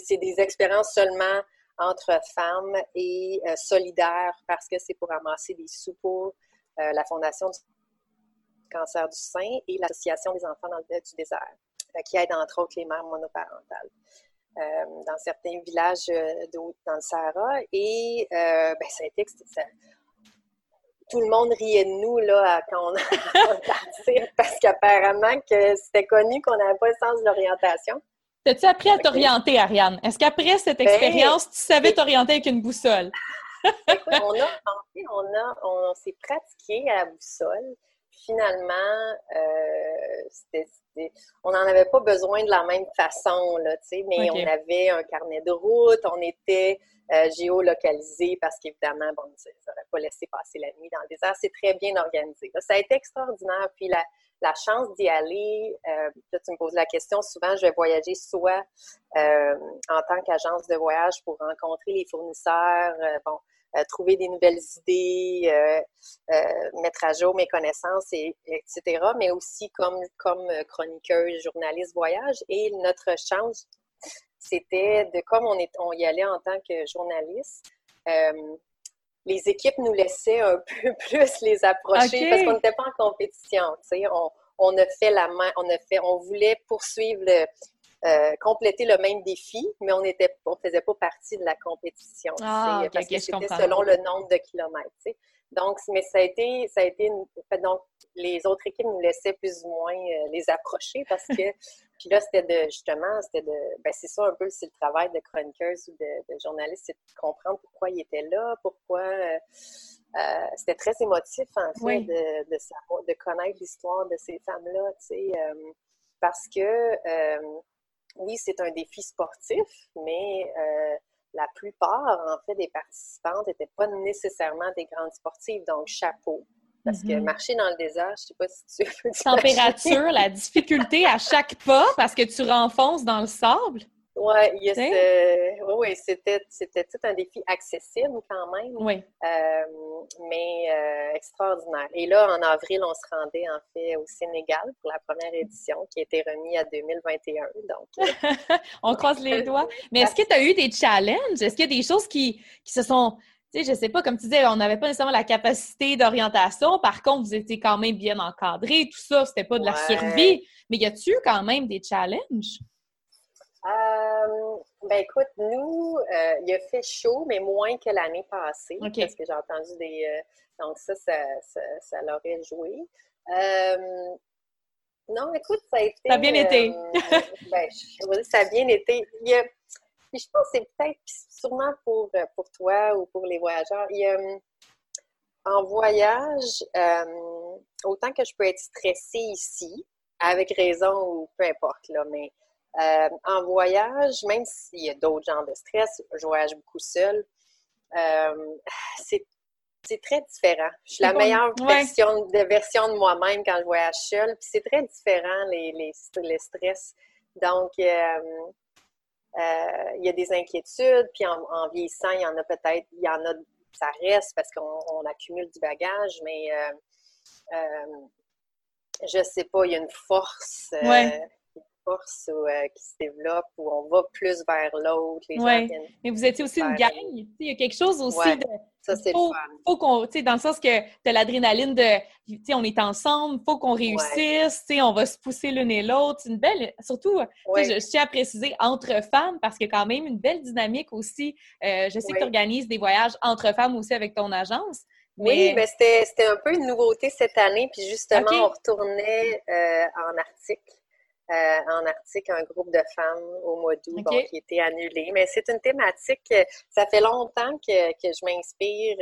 c'est des expériences seulement entre femmes et euh, solidaires parce que c'est pour amasser des sous pour euh, la Fondation du cancer du sein et l'Association des enfants dans le, du désert, qui aide entre autres les mères monoparentales. dans certains villages dans le Sahara. Et ben, ça a été, tout le monde riait de nous là, quand on a parti parce qu'apparemment que c'était connu qu'on n'avait pas le sens de l'orientation. T'as-tu appris à t'orienter, Ariane? Est-ce qu'après cette ben, expérience, tu savais t'orienter avec une boussole? on a, on, a, on s'est pratiqué à la boussole. Finalement, euh, on n'en avait pas besoin de la même façon, là, mais on avait un carnet de route, on était euh, géolocalisé parce qu'évidemment, bon, ça n'aurait pas laissé passer la nuit dans le désert. C'est très bien organisé. ça a été extraordinaire. Puis la, la chance d'y aller, euh, là, tu me poses la question, souvent, je vais voyager soit euh, en tant qu'agence de voyage pour rencontrer les fournisseurs, euh, bon, trouver des nouvelles idées, mettre à jour mes connaissances, et, etc., mais aussi comme, comme chroniqueuse, journaliste voyage. Et notre chance c'était de comme on, est, on y allait en tant que journaliste, euh, les équipes nous laissaient un peu plus les approcher parce qu'on n'était pas en compétition. On, on a fait la main, on a fait, on voulait poursuivre euh, compléter le même défi, mais on était, on faisait pas partie de la compétition. Ah, parce que c'était selon le nombre de kilomètres. Donc, mais ça a été, ça a été, donc les autres équipes nous laissaient plus ou moins euh, les approcher parce que, puis là, c'était de, justement, c'était de, ben c'est ça un peu, c'est le travail de chroniqueuse ou de, de journaliste, c'est de comprendre pourquoi ils étaient là, pourquoi, euh, euh, c'était très émotif, en fait, de, de, savoir, de connaître l'histoire de ces femmes-là, tu sais, parce que, oui, c'est un défi sportif, mais la plupart, en fait, des participantes n'étaient pas nécessairement des grandes sportives, donc chapeau. Parce que mm-hmm. marcher dans le désert, je ne sais pas si tu veux. Température, la difficulté à chaque pas parce que tu renfonces dans le sable. Ouais, oui, oui, c'était, c'était tout un défi accessible quand même. Oui. Euh, mais euh, extraordinaire. Et là, en avril, on se rendait en fait au Sénégal pour la première édition qui a été remise à 2021. Donc, euh, on croise les doigts. Mais est-ce que tu as eu des challenges? Est-ce qu'il y a des choses qui, qui se sont tu sais, je sais pas, comme tu disais, on n'avait pas nécessairement la capacité d'orientation. Par contre, vous étiez quand même bien encadré, tout ça, c'était pas de la survie. Mais y a-tu quand même des challenges? Euh, ben écoute, nous, euh, il a fait chaud, mais moins que l'année passée, parce que j'ai entendu des... Euh, donc ça, ça, ça, l'aurait joué. non, écoute, ça a été... Ça a bien été. ben, je, ça a bien été. Il y a, puis je pense que c'est peut-être sûrement pour, pour toi ou pour les voyageurs. Il y a, en voyage, autant que je peux être stressée ici, avec raison ou peu importe, là, mais euh, en voyage, même s'il y a d'autres genres de stress, je voyage beaucoup seule. Euh, c'est très différent. Je suis la meilleure version, de, version de moi-même quand je voyage seule. Puis c'est très différent, les, les, les stress. Donc, euh, il y a des inquiétudes. Puis en, vieillissant, il y en a peut-être, il y en a, ça reste parce qu'on accumule du bagage, mais je sais pas, il y a une force force euh, qui se développe, où on va plus vers l'autre. Oui, mais vous étiez aussi une gang. Il y a quelque chose aussi de... Ça, c'est faut, faut qu'on, tu sais, dans le sens que tu as l'adrénaline de, tu sais, on est ensemble, faut qu'on réussisse, tu sais, on va se pousser l'une et l'autre. C'est une belle, surtout, tu sais, je tiens à préciser entre femmes parce qu'il y a quand même une belle dynamique aussi. Euh, je sais que tu organises des voyages entre femmes aussi avec ton agence. Oui, mais c'était un peu une nouveauté cette année. Puis justement, on retournait en Arctique. En Arctique, un groupe de femmes au mois d'août qui était annulé. Mais c'est une thématique, ça fait longtemps que, que je m'inspire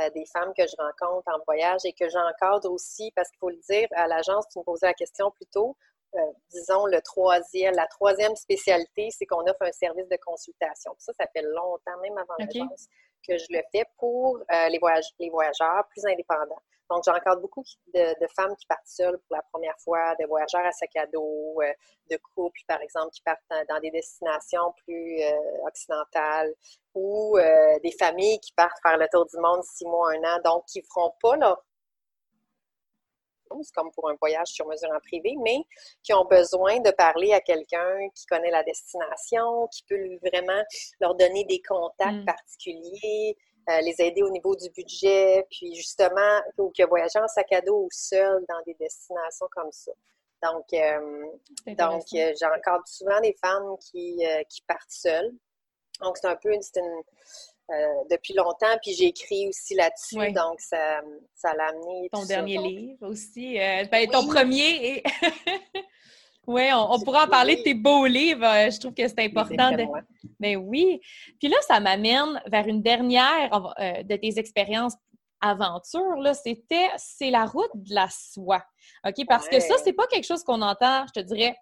euh, des femmes que je rencontre en voyage et que j'encadre aussi, parce qu'il faut le dire, à l'agence, tu me posais la question plus tôt, euh, disons, le troisième, la troisième spécialité, c'est qu'on offre un service de consultation. ça, ça fait longtemps, même avant l'agence, que je le fais pour euh, les, les voyageurs plus indépendants. Donc, j'encadre beaucoup de, femmes qui partent seules pour la première fois, de voyageurs à sac à dos, euh, de couples, par exemple, qui partent dans, des destinations plus euh, occidentales, ou des familles qui partent faire le tour du monde six mois, un an, donc qui ne feront pas leur comme pour un voyage sur mesure en privé, mais qui ont besoin de parler à quelqu'un qui connaît la destination, qui peut vraiment leur donner des contacts mm. particuliers, euh, les aider au niveau du budget, puis justement, ou que voyager en sac à dos ou seul dans des destinations comme ça. Donc, euh, donc euh, j'encadre souvent des femmes qui, qui partent seules. Donc, c'est un peu depuis longtemps, puis j'ai écrit aussi là-dessus, donc ça, ça l'a amené. Ton dernier livre aussi, ben, ton premier et Oui, on, pourra en parler de tes beaux livres. Euh, je trouve que c'est important. De... Mais ben oui. Puis là, ça m'amène vers une dernière euh, de tes expériences aventures. C'était c'est la route de la soie. OK? Parce que ça, c'est pas quelque chose qu'on entend, je te dirais,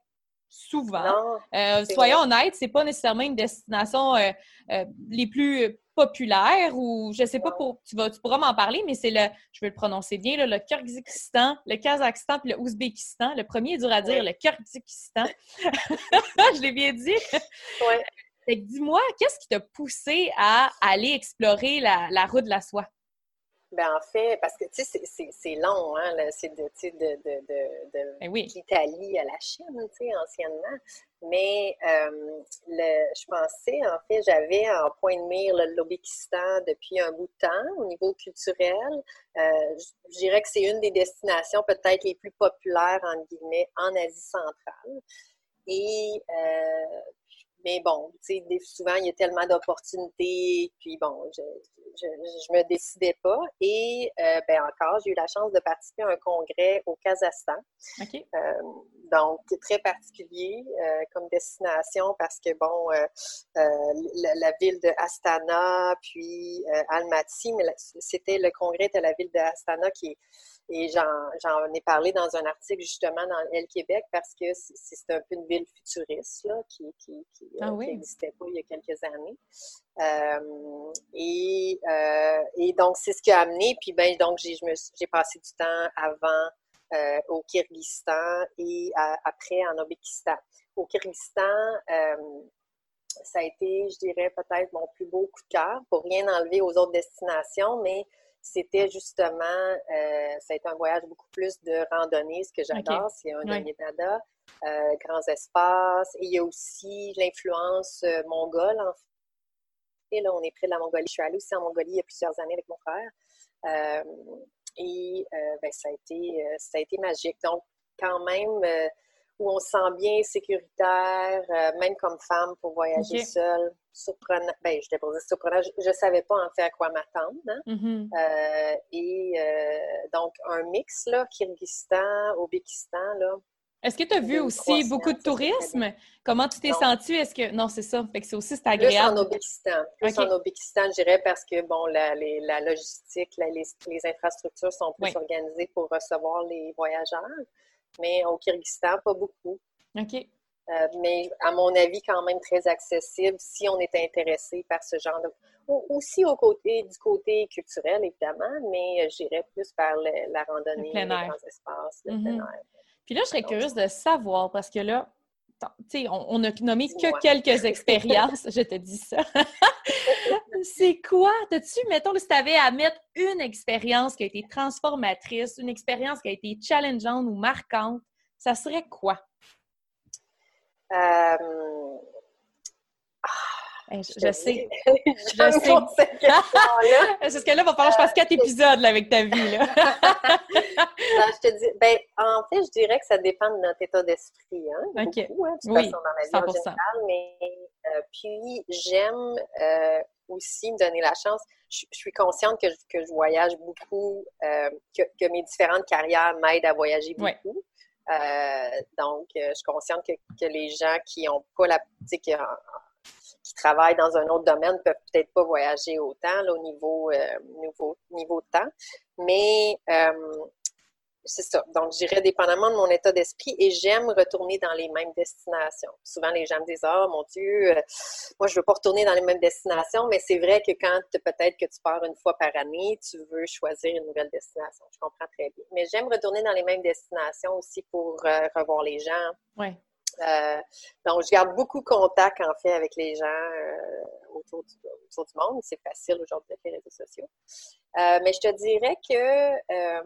souvent. Euh, soyons honnêtes, c'est pas nécessairement une destination les plus populaire ou je sais pas pour tu vas tu pourras m'en parler mais c'est le je vais le prononcer bien le Kyrgyzstan, le Kazakhstan puis le Ouzbékistan. Le premier est dur à dire, le Kyrgyzstan. je l'ai bien dit. Dis-moi, qu'est-ce qui t'a poussé à aller explorer la, la route de la soie? Ben en fait, parce que tu sais, c'est long, hein, c'est de, de, de, de, ben l'Italie à la Chine, tu sais, anciennement. Mais euh, le, je pensais, en fait, j'avais en point de mire l'Ouzbékistan depuis un bout de temps au niveau culturel. Euh, je dirais que c'est une des destinations peut-être les plus populaires, en guillemets, en Asie centrale. Et euh, mais bon, tu sais, souvent, il y a tellement d'opportunités, puis bon, je, je, me décidais pas. Et euh, ben encore, j'ai eu la chance de participer à un congrès au Kazakhstan. Euh, donc, très particulier euh, comme destination parce que, bon, la, ville de Astana, puis Almaty, mais c'était le congrès de la ville de Astana qui est et j'en ai parlé dans un article justement dans El Québec parce que c'est un peu une ville futuriste là, qui n'existait ah pas il y a quelques années. Euh, et, euh, et, donc, c'est ce qui a amené. Puis, ben, donc, j'ai passé du temps avant euh, au Kyrgyzstan et après en Ouzbékistan. Au Kyrgyzstan, ça a été, je dirais, peut-être mon plus beau coup de cœur, pour rien enlever aux autres destinations, mais c'était justement, euh, ça a été un voyage beaucoup plus de randonnée, ce que j'adore, c'est un ouais. euh, grands espaces, et il y a aussi l'influence euh, mongole, en fait. Là, on est près de la Mongolie. Je suis allée aussi en Mongolie il y a plusieurs années avec mon frère. Euh, et ben, ça, a été, ça a été magique. Donc, quand même, où on se sent bien sécuritaire, euh, même comme femme, pour voyager seule. Surprenant. Ben, je surprenant. Je ne savais pas en fait à quoi m'attendre. Hein. Mm-hmm. Euh, et euh, donc, un mix, là, Kyrgyzstan, Ouzbékistan, là. Est-ce que tu as vu aussi beaucoup de tourisme? Comment tu t'es senti? Est-ce que. Non, c'est ça. Fait que c'est aussi c'est agréable. Plus en Ouzbékistan. Plus en Ouzbékistan, je dirais, parce que bon, la, la logistique, les, les, infrastructures sont plus organisées pour recevoir les voyageurs mais au Kyrgyzstan, pas beaucoup. OK. Euh, mais à mon avis, quand même très accessible si on est intéressé par ce genre de. Aussi au côté, du côté culturel, évidemment, mais j'irais plus par la randonnée, les grands espaces, le plein mm-hmm. air. Puis là, je serais curieuse de savoir, parce que là, on, n'a nommé que quelques expériences, je te dis ça. c'est quoi? T'as-tu, mettons, si tu avais à mettre une expérience qui a été transformatrice, une expérience qui a été challengeante ou marquante, ça serait quoi? Euh... je, sais. je sais. Parce que là, il va falloir que je fasse quatre épisodes avec ta vie. Là. je te dis, ben, en fait, je dirais que ça dépend de notre état d'esprit. Hein, beaucoup, hein, de oui, façon, dans la vie en général, mais euh, puis j'aime euh, aussi me donner la chance. je, suis consciente que, que, je voyage beaucoup, euh, que, que, mes différentes carrières m'aident à voyager beaucoup. Euh, donc, je suis consciente que, que les gens qui ont pas la, qui, qui travaillent dans un autre domaine peuvent peut-être pas voyager autant là, au niveau, niveau, niveau de temps. Mais c'est ça. Donc, j'irai dépendamment de mon état d'esprit et j'aime retourner dans les mêmes destinations. Souvent, les gens me disent, oh mon Dieu, euh, moi, je veux pas retourner dans les mêmes destinations, mais c'est vrai que quand peut-être que tu pars une fois par année, tu veux choisir une nouvelle destination. Je comprends très bien. Mais j'aime retourner dans les mêmes destinations aussi pour euh, revoir les gens. Ouais. Euh, donc, je garde beaucoup contact, en fait, avec les gens autour du, autour, du, monde. C'est facile aujourd'hui avec les réseaux sociaux. mais je te dirais que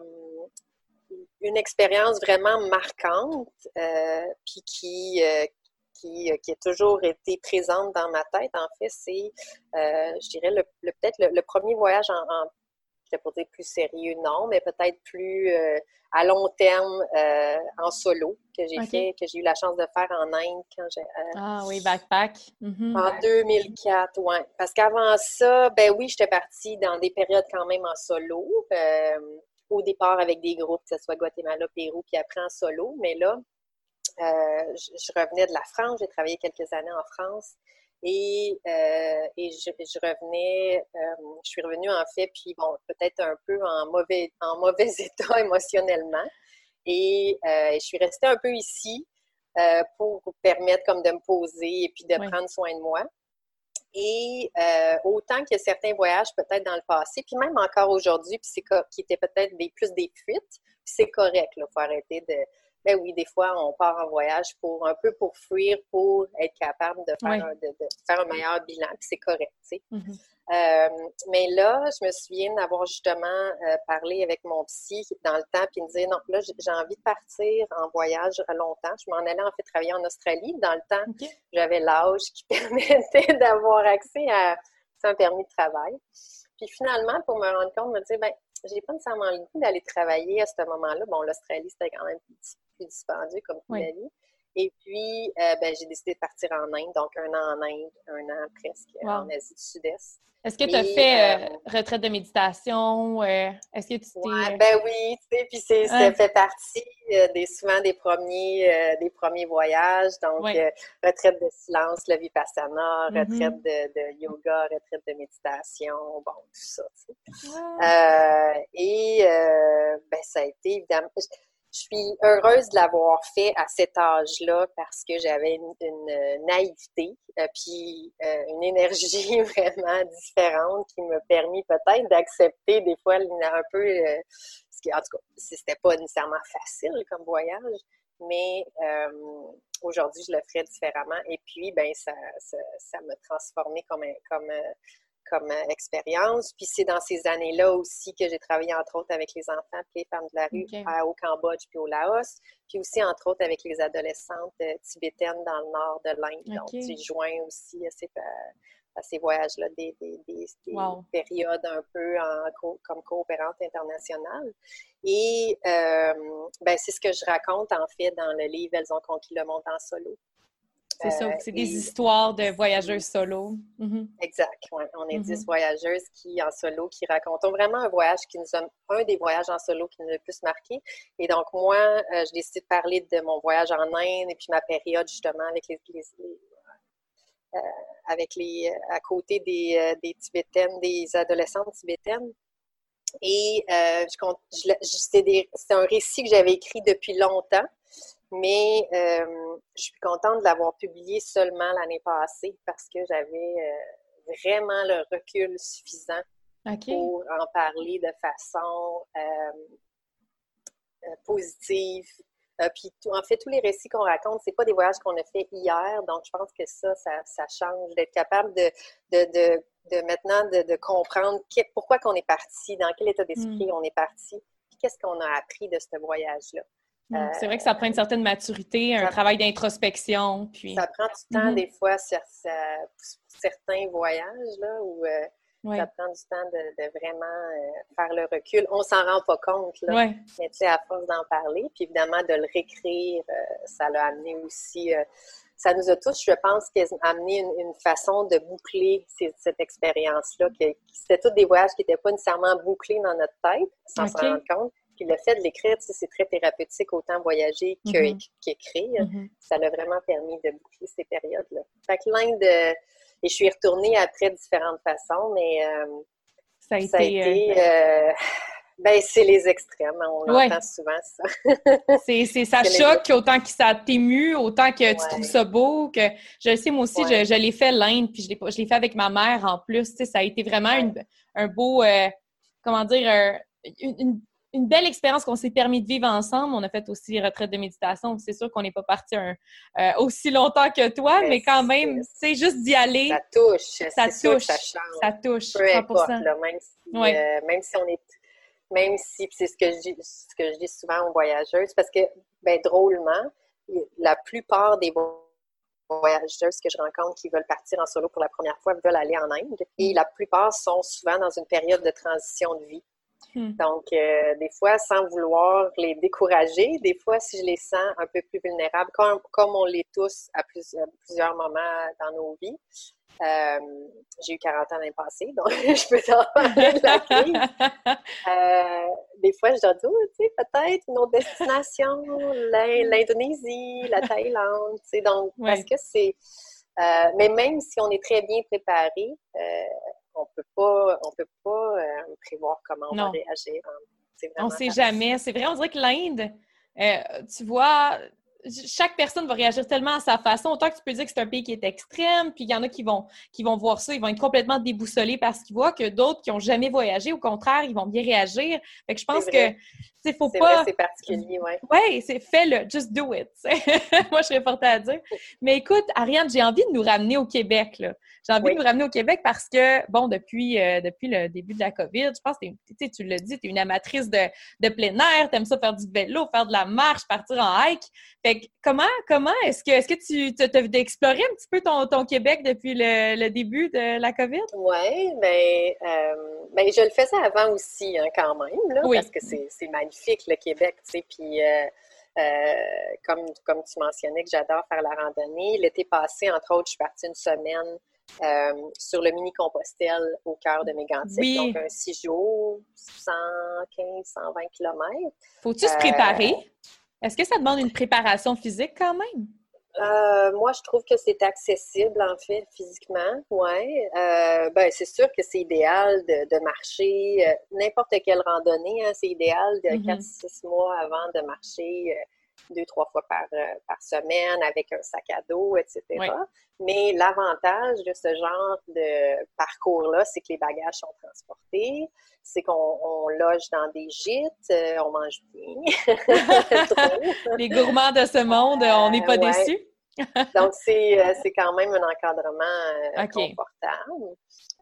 une expérience vraiment marquante, euh, puis qui, euh, qui, euh, qui, a toujours été présente dans ma tête, en fait, c'est, je dirais, le, peut-être le, premier voyage en je vais dire plus sérieux, non, mais peut-être plus à long terme en solo que j'ai fait, que j'ai eu la chance de faire en Inde quand j'ai. ah oui, backpack. Mm-hmm. En 2004, oui. Parce qu'avant ça, ben oui, j'étais partie dans des périodes quand même en solo au départ avec des groupes, que ce soit Guatemala, Pérou, puis après en solo. Mais là, euh, je, revenais de la France, j'ai travaillé quelques années en France et, euh, et je, revenais, euh, je suis revenue en fait, puis bon, peut-être un peu en mauvais, en mauvais état émotionnellement. Et je suis restée un peu ici pour permettre comme de me poser et puis de prendre soin de moi. Et euh, autant que certains voyages peut-être dans le passé, puis même encore aujourd'hui, puis c'est qui étaient peut-être des, plus des fuites, c'est correct, il faut arrêter de, ben oui, des fois, on part en voyage pour un peu pour fuir, pour être capable de faire, un, de, faire un meilleur bilan, puis c'est correct, tu sais. Mm-hmm. Euh, mais là, je me souviens d'avoir justement euh, parlé avec mon psy dans le temps, puis il me disait, non, là, j'ai envie de partir en voyage longtemps. Je m'en allais en fait travailler en Australie. Dans le temps, j'avais l'âge qui permettait d'avoir accès à un permis de travail. Puis finalement, pour me rendre compte, me disais, ben, j'ai pas nécessairement le goût d'aller travailler à ce moment-là. Bon, l'Australie, c'était quand même plus dispendieux, comme tu l'as dit. Et puis, euh, ben, j'ai décidé de partir en Inde, donc un an en Inde, un an presque en Asie du Sud-Est. Est-ce que tu as fait euh, euh, retraite de méditation? Est-ce que tu t'es... ben oui, tu sais, puis c'est, ça fait partie des, souvent des premiers, des premiers voyages. Donc, retraite de silence, le vipassana, mm-hmm. retraite de, yoga, retraite de méditation, bon, tout ça, tu sais. et ben, ça a été évidemment je suis heureuse de l'avoir fait à cet âge-là parce que j'avais une, naïveté euh, puis euh, une énergie vraiment différente qui m'a permis peut-être d'accepter des fois un peu euh, ce qui en tout cas c'était pas nécessairement facile comme voyage mais aujourd'hui je le ferais différemment. Et puis ben ça ça, m'a transformé comme comme comme euh, expérience. Puis c'est dans ces années-là aussi que j'ai travaillé entre autres avec les enfants et les femmes de la rue au Cambodge puis au Laos. Puis aussi entre autres avec les adolescentes euh, tibétaines dans le nord de l'Inde. Donc j'ai joint aussi à ces, à ces voyages-là des, des, des, périodes un peu en, comme coopérante internationale. Et euh, ben, c'est ce que je raconte en fait dans le livre Elles ont conquis le monde en solo. C'est ça, c'est des histoires de voyageuses solo. Mm-hmm. Exact. On est dix mm-hmm. voyageuses qui, en solo, qui racontons vraiment un voyage qui nous a, un des voyages en solo qui nous a le plus marqué. Et donc, moi, euh, je décide de parler de mon voyage en Inde et puis ma période, justement, avec les, euh, avec les, à côté des, euh, des Tibétaines, des adolescentes tibétaines. Et c'est un récit que j'avais écrit depuis longtemps mais euh, je suis contente de l'avoir publié seulement l'année passée parce que j'avais euh, vraiment le recul suffisant pour en parler de façon euh, positive. puis en fait, tous les récits qu'on raconte, c'est pas des voyages qu'on a fait hier, donc je pense que ça, ça, change, d'être capable de, de, de, maintenant de, comprendre pourquoi qu'on est parti, dans quel état d'esprit mm. on est parti, puis qu'est-ce qu'on a appris de ce voyage-là. Mm. c'est vrai que ça prend une certaine maturité, un travail d'introspection. Puis... Ça prend du temps, mm-hmm. des fois, sur, certains voyages, là, où euh, ça prend du temps de, vraiment euh, faire le recul. On s'en rend pas compte, là. Mais tu sais, à force d'en parler, puis évidemment, de le réécrire, euh, ça l'a amené aussi ça nous a tous, je pense, amené une, façon de boucler cette expérience-là. C'était tous des voyages qui n'étaient pas nécessairement bouclés dans notre tête, sans s'en rendre compte. Puis le fait de l'écrire, c'est très thérapeutique, autant voyager mm-hmm. qu'écrire. Mm-hmm. Ça l'a vraiment permis de boucler ces périodes-là. Fait que l'Inde, euh, et je suis retournée après différentes façons, mais euh, ça a été... Euh, ben, c'est les extrêmes, hein, on entend souvent ça. c'est, ça choque autant que ça t'émue, autant que tu trouves ça beau, que je sais, moi aussi, je, l'ai fait l'Inde, puis je l'ai, je l'ai fait avec ma mère en plus. Ça a été vraiment un beau, euh, comment dire, une, une, belle expérience qu'on s'est permis de vivre ensemble. On a fait aussi les retraites de méditation. C'est sûr qu'on n'est pas parti euh, aussi longtemps que toi, mais, quand même, c'est juste d'y aller. Ça touche. Ça touche. ça, change. ça touche. Peu importe, même, si, euh, même si on est même si c'est ce que je dis, ce que je dis souvent aux voyageuses, parce que, ben, drôlement, la plupart des voyageuses que je rencontre qui veulent partir en solo pour la première fois veulent aller en Inde. Et la plupart sont souvent dans une période de transition de vie. Hmm. Donc, euh, des fois, sans vouloir les décourager, des fois, si je les sens un peu plus vulnérables, comme, comme on l'est tous à plusieurs moments dans nos vies, euh, j'ai eu 40 ans l'année passée, donc je peux t'en parler de la crise. Euh, des fois, je dis, oh, tu sais, peut-être une autre destination, l'Indonésie, la Thaïlande, tu sais, donc, parce que c'est... Mais même si on est très bien préparé, on peut pas, on peut pas prévoir comment on va réagir. Hein. On sait jamais. C'est vrai, on dirait que l'Inde, tu vois, chaque personne va réagir tellement à sa façon. Autant que tu peux dire que c'est un pays qui est extrême, puis il y en a qui vont, qui vont voir ça, ils vont être complètement déboussolés parce qu'ils voient que d'autres qui n'ont jamais voyagé, au contraire, ils vont bien réagir. Fait que je pense que il faut pas. C'est particulier, oui. Oui, c'est fais-le, just do it. Moi, je serais portée à dire. Mais écoute, Ariane, j'ai envie de nous ramener au Québec. Là. J'ai envie de nous ramener au Québec parce que, bon, depuis, euh, depuis le début de la COVID, je pense que tu l'as dit, tu es une amatrice de, de plein air, tu aimes ça faire du vélo, faire de la marche, partir en hike. Fait que comment, comment est-ce que, est-ce que tu as exploré un petit peu ton, ton Québec depuis le, le, début de la COVID? Oui, mais ben, euh, ben, je le faisais avant aussi, hein, quand même, là, parce que c'est magnifique, le Québec, tu sais, puis... Euh, comme, comme tu mentionnais que j'adore faire la randonnée. L'été passé, entre autres, je suis partie une semaine euh, sur le mini-Compostelle au cœur de Mégantic. Donc, un six jours, 115, 120 km. Faut-tu se préparer? Euh, Est-ce que ça demande une préparation physique quand même? Euh, moi, je trouve que c'est accessible, en fait, physiquement. Oui. ben, c'est sûr que c'est idéal de, marcher n'importe quelle randonnée. Hein, c'est idéal de 4-6 mm-hmm. mois avant de marcher deux, trois fois par, euh, par semaine avec un sac à dos, etc. Mais l'avantage de ce genre de parcours-là, c'est que les bagages sont transportés, c'est qu'on loge dans des gîtes, euh, on mange bien. les gourmands de ce monde, on n'est pas déçus? Donc, euh, c'est quand même un encadrement confortable.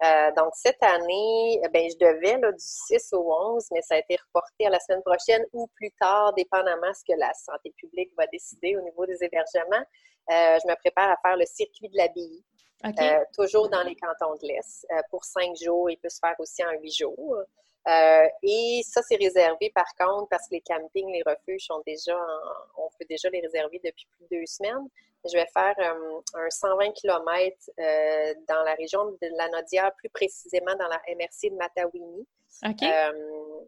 Euh, donc, cette année, ben, je devais là, du 6 au 11, mais ça a été reporté à la semaine prochaine ou plus tard, dépendamment ce que la santé publique va décider au niveau des hébergements. Euh, je me prépare à faire le circuit de l'abbaye, euh, toujours dans les cantons de l'Est, pour cinq jours. Il peut se faire aussi en huit jours. Et ça, c'est réservé par contre parce que les campings, les refuges sont déjà, on peut déjà les réserver depuis plus de deux semaines. Je vais faire euh, un 120 km euh, dans la région de la Nodière, plus précisément dans la MRC de Matawini. Euh,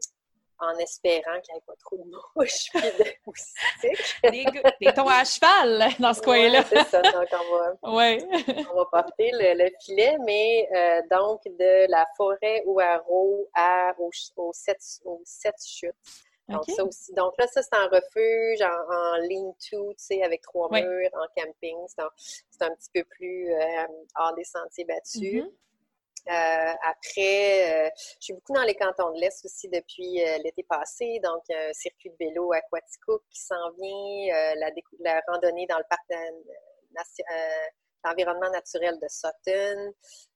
en espérant qu'il n'y ait pas trop de mouches et de moustiques. des, des tons à cheval dans ce coin-là. c'est ça. Donc, on va, ouais. on va porter le, filet, mais donc de la forêt Ouaro à, aux, aux, sept, aux sept chutes. Donc, ça aussi. Donc là, ça, c'est un refuge en, en lean-to, tu sais, avec trois murs, en camping. C'est un, petit peu plus euh, hors des sentiers battus. Mm-hmm. Euh, après, euh, je suis beaucoup dans les cantons de l'Est aussi depuis l'été passé, donc un circuit de vélo aquatico qui s'en vient, la, la, randonnée dans le parc l'environnement naturel de Sutton.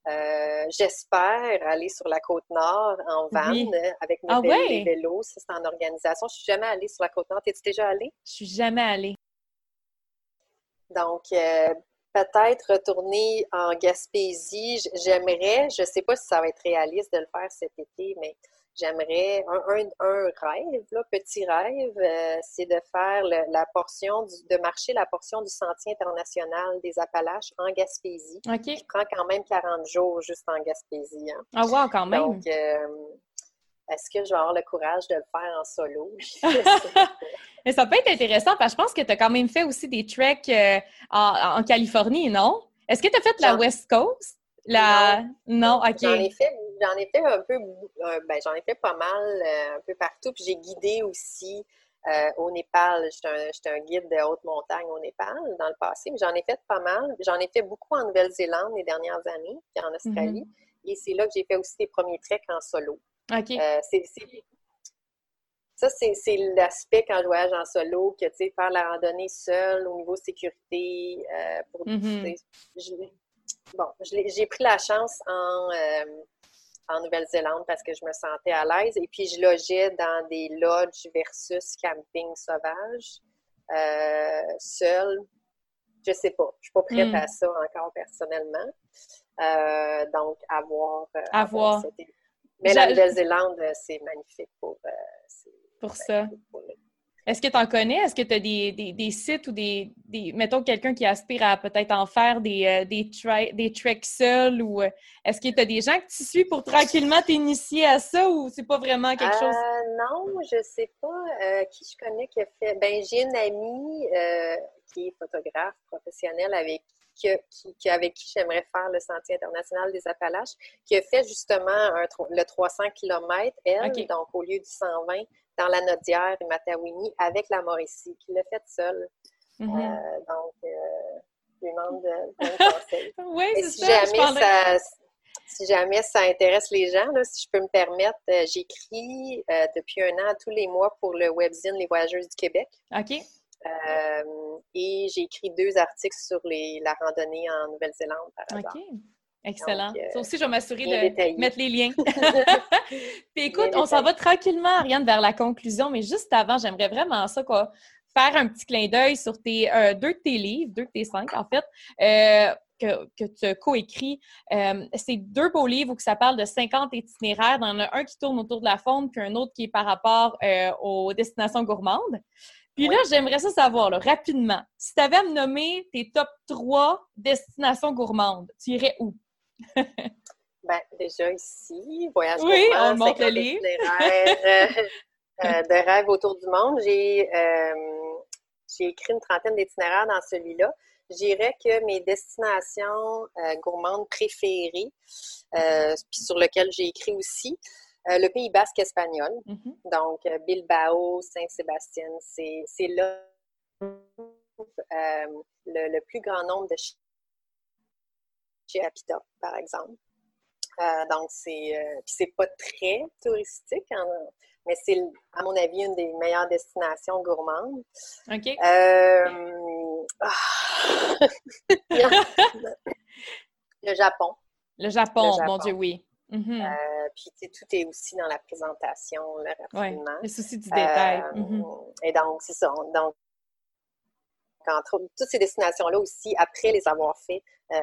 Euh, j'espère aller sur la côte nord en van avec mes ah vélos. Ça, c'est en organisation. Je suis jamais allée sur la côte nord. T'es-tu déjà allée? Je suis jamais allée. Donc, euh, peut-être retourner en Gaspésie. J'aimerais, je ne sais pas si ça va être réaliste de le faire cet été, mais j'aimerais un, rêve, là, petit rêve, euh, c'est de faire la portion, de marcher la portion du Sentier international des Appalaches en Gaspésie. OK. Qui prend quand même 40 jours juste en Gaspésie. Hein. Ah, wow, quand même. Donc, euh, est-ce que je vais avoir le courage de le faire en solo? Mais ça peut être intéressant parce que je pense que tu as quand même fait aussi des treks euh, en, Californie, non? Est-ce que tu as fait la West Coast? La... Non, OK. J'en ai fait, j'en ai fait un peu, euh, ben, j'en ai fait pas mal euh, un peu partout. Puis j'ai guidé aussi au Népal. J'étais un, guide de haute montagne au Népal dans le passé, mais j'en ai fait pas mal. J'en ai fait beaucoup en Nouvelle-Zélande les dernières années, puis en Australie. Mm-hmm. Et c'est là que j'ai fait aussi des premiers treks en solo. OK. Ça, c'est l'aspect quand je voyage en solo, que, tu sais, faire la randonnée seule au niveau sécurité, euh, pour, mm-hmm. bon, j'ai pris la chance en, euh, en Nouvelle-Zélande parce que je me sentais à l'aise et puis je logeais dans des lodges versus camping sauvage, euh, seul. Je sais pas, je suis pas prête mm. à ça encore personnellement. donc, à voir. à voir. Mais la Nouvelle-Zélande, c'est magnifique pour pour ça. Est-ce que tu en connais? Est-ce que tu as des, sites ou des, mettons, quelqu'un qui aspire à peut-être en faire des, euh, des, des treks seuls ou euh, est-ce que tu as des gens que tu suis pour tranquillement t'initier à ça ou c'est pas vraiment quelque chose? Euh, non, je sais pas qui je connais qui a fait. Ben, j'ai une amie qui est photographe professionnelle avec qui, avec qui j'aimerais faire le Sentier international des Appalaches, qui a fait justement le 300 km, elle, donc au lieu du 120, dans la Nodière et Matawini, avec la Mauricie, qui l'a fait seule. Mm-hmm. Euh, donc, euh, je lui demande de, conseil. oui, si Jamais ça, si jamais ça intéresse les gens, si je peux me permettre, euh, j'écris depuis un an tous les mois pour le webzine Les Voyageuses du Québec. OK. Et j'ai écrit deux articles sur les, la randonnée en Nouvelle-Zélande, par exemple. OK. Excellent. ça aussi, je vais m'assurer de mettre les liens. Puis écoute, on s'en va tranquillement, Ariane, vers la conclusion, mais juste avant, j'aimerais vraiment ça, quoi, faire un petit clin d'œil sur tes, euh, deux de tes livres, deux de tes cinq, en fait, euh, que, que, tu as coécrit. Euh, c'est deux beaux livres où ça parle de 50 itinéraires. Il y en a un qui tourne autour de la faune, puis un autre qui est par rapport aux destinations gourmandes. Puis là, j'aimerais ça savoir, rapidement, si tu avais à me nommer tes top 3 destinations gourmandes, tu irais où? ben, déjà ici, voyage oui, on monte le livre. Euh, de rêves autour du monde. J'ai euh, écrit une trentaine d'itinéraires dans celui-là. J'irais que mes destinations euh, gourmandes préférées, puis sur lequel j'ai écrit aussi, le Pays basque espagnol. Mm-hmm. Donc, Bilbao, Saint-Sébastien, c'est là le, le, plus grand nombre de chez Apita, par exemple. Euh, donc, c'est euh, c'est pas très touristique, hein, mais c'est, à mon avis, une des meilleures destinations gourmandes. OK. Euh, ah! le Japon. Le Japon, mon Dieu, oui. Mm-hmm. puis, tout est aussi dans la présentation, le raffinement. Ouais, le souci du détail. Mm-hmm. Et donc, c'est ça. Donc, entre toutes ces destinations-là aussi, après les avoir fait, euh,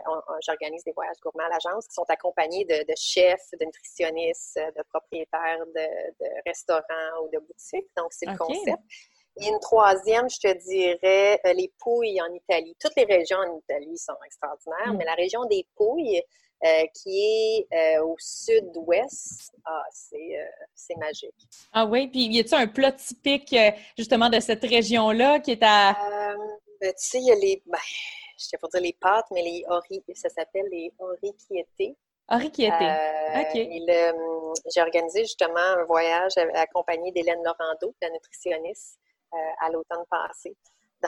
j'organise des voyages gourmands à l'agence qui sont accompagnés de, chefs, de nutritionnistes, de propriétaires de, restaurants ou de boutiques. Donc, c'est le concept. Et une troisième, je te dirais, euh, les Pouilles en Italie. Toutes les régions en Italie sont extraordinaires, mm. mais la région des Pouilles, euh, qui est au sud-ouest, ah, c'est magique. Ah oui, puis y a-t-il un plat typique justement de cette région-là qui est à... Ben, tu sais, il y a les, ben, je sais pas dire les pâtes, mais les ori, ça s'appelle les oriquietés. Oriquietés, euh, OK. J'ai organisé justement un voyage accompagné d'Hélène Laurando, la nutritionniste, euh, à l'automne passé.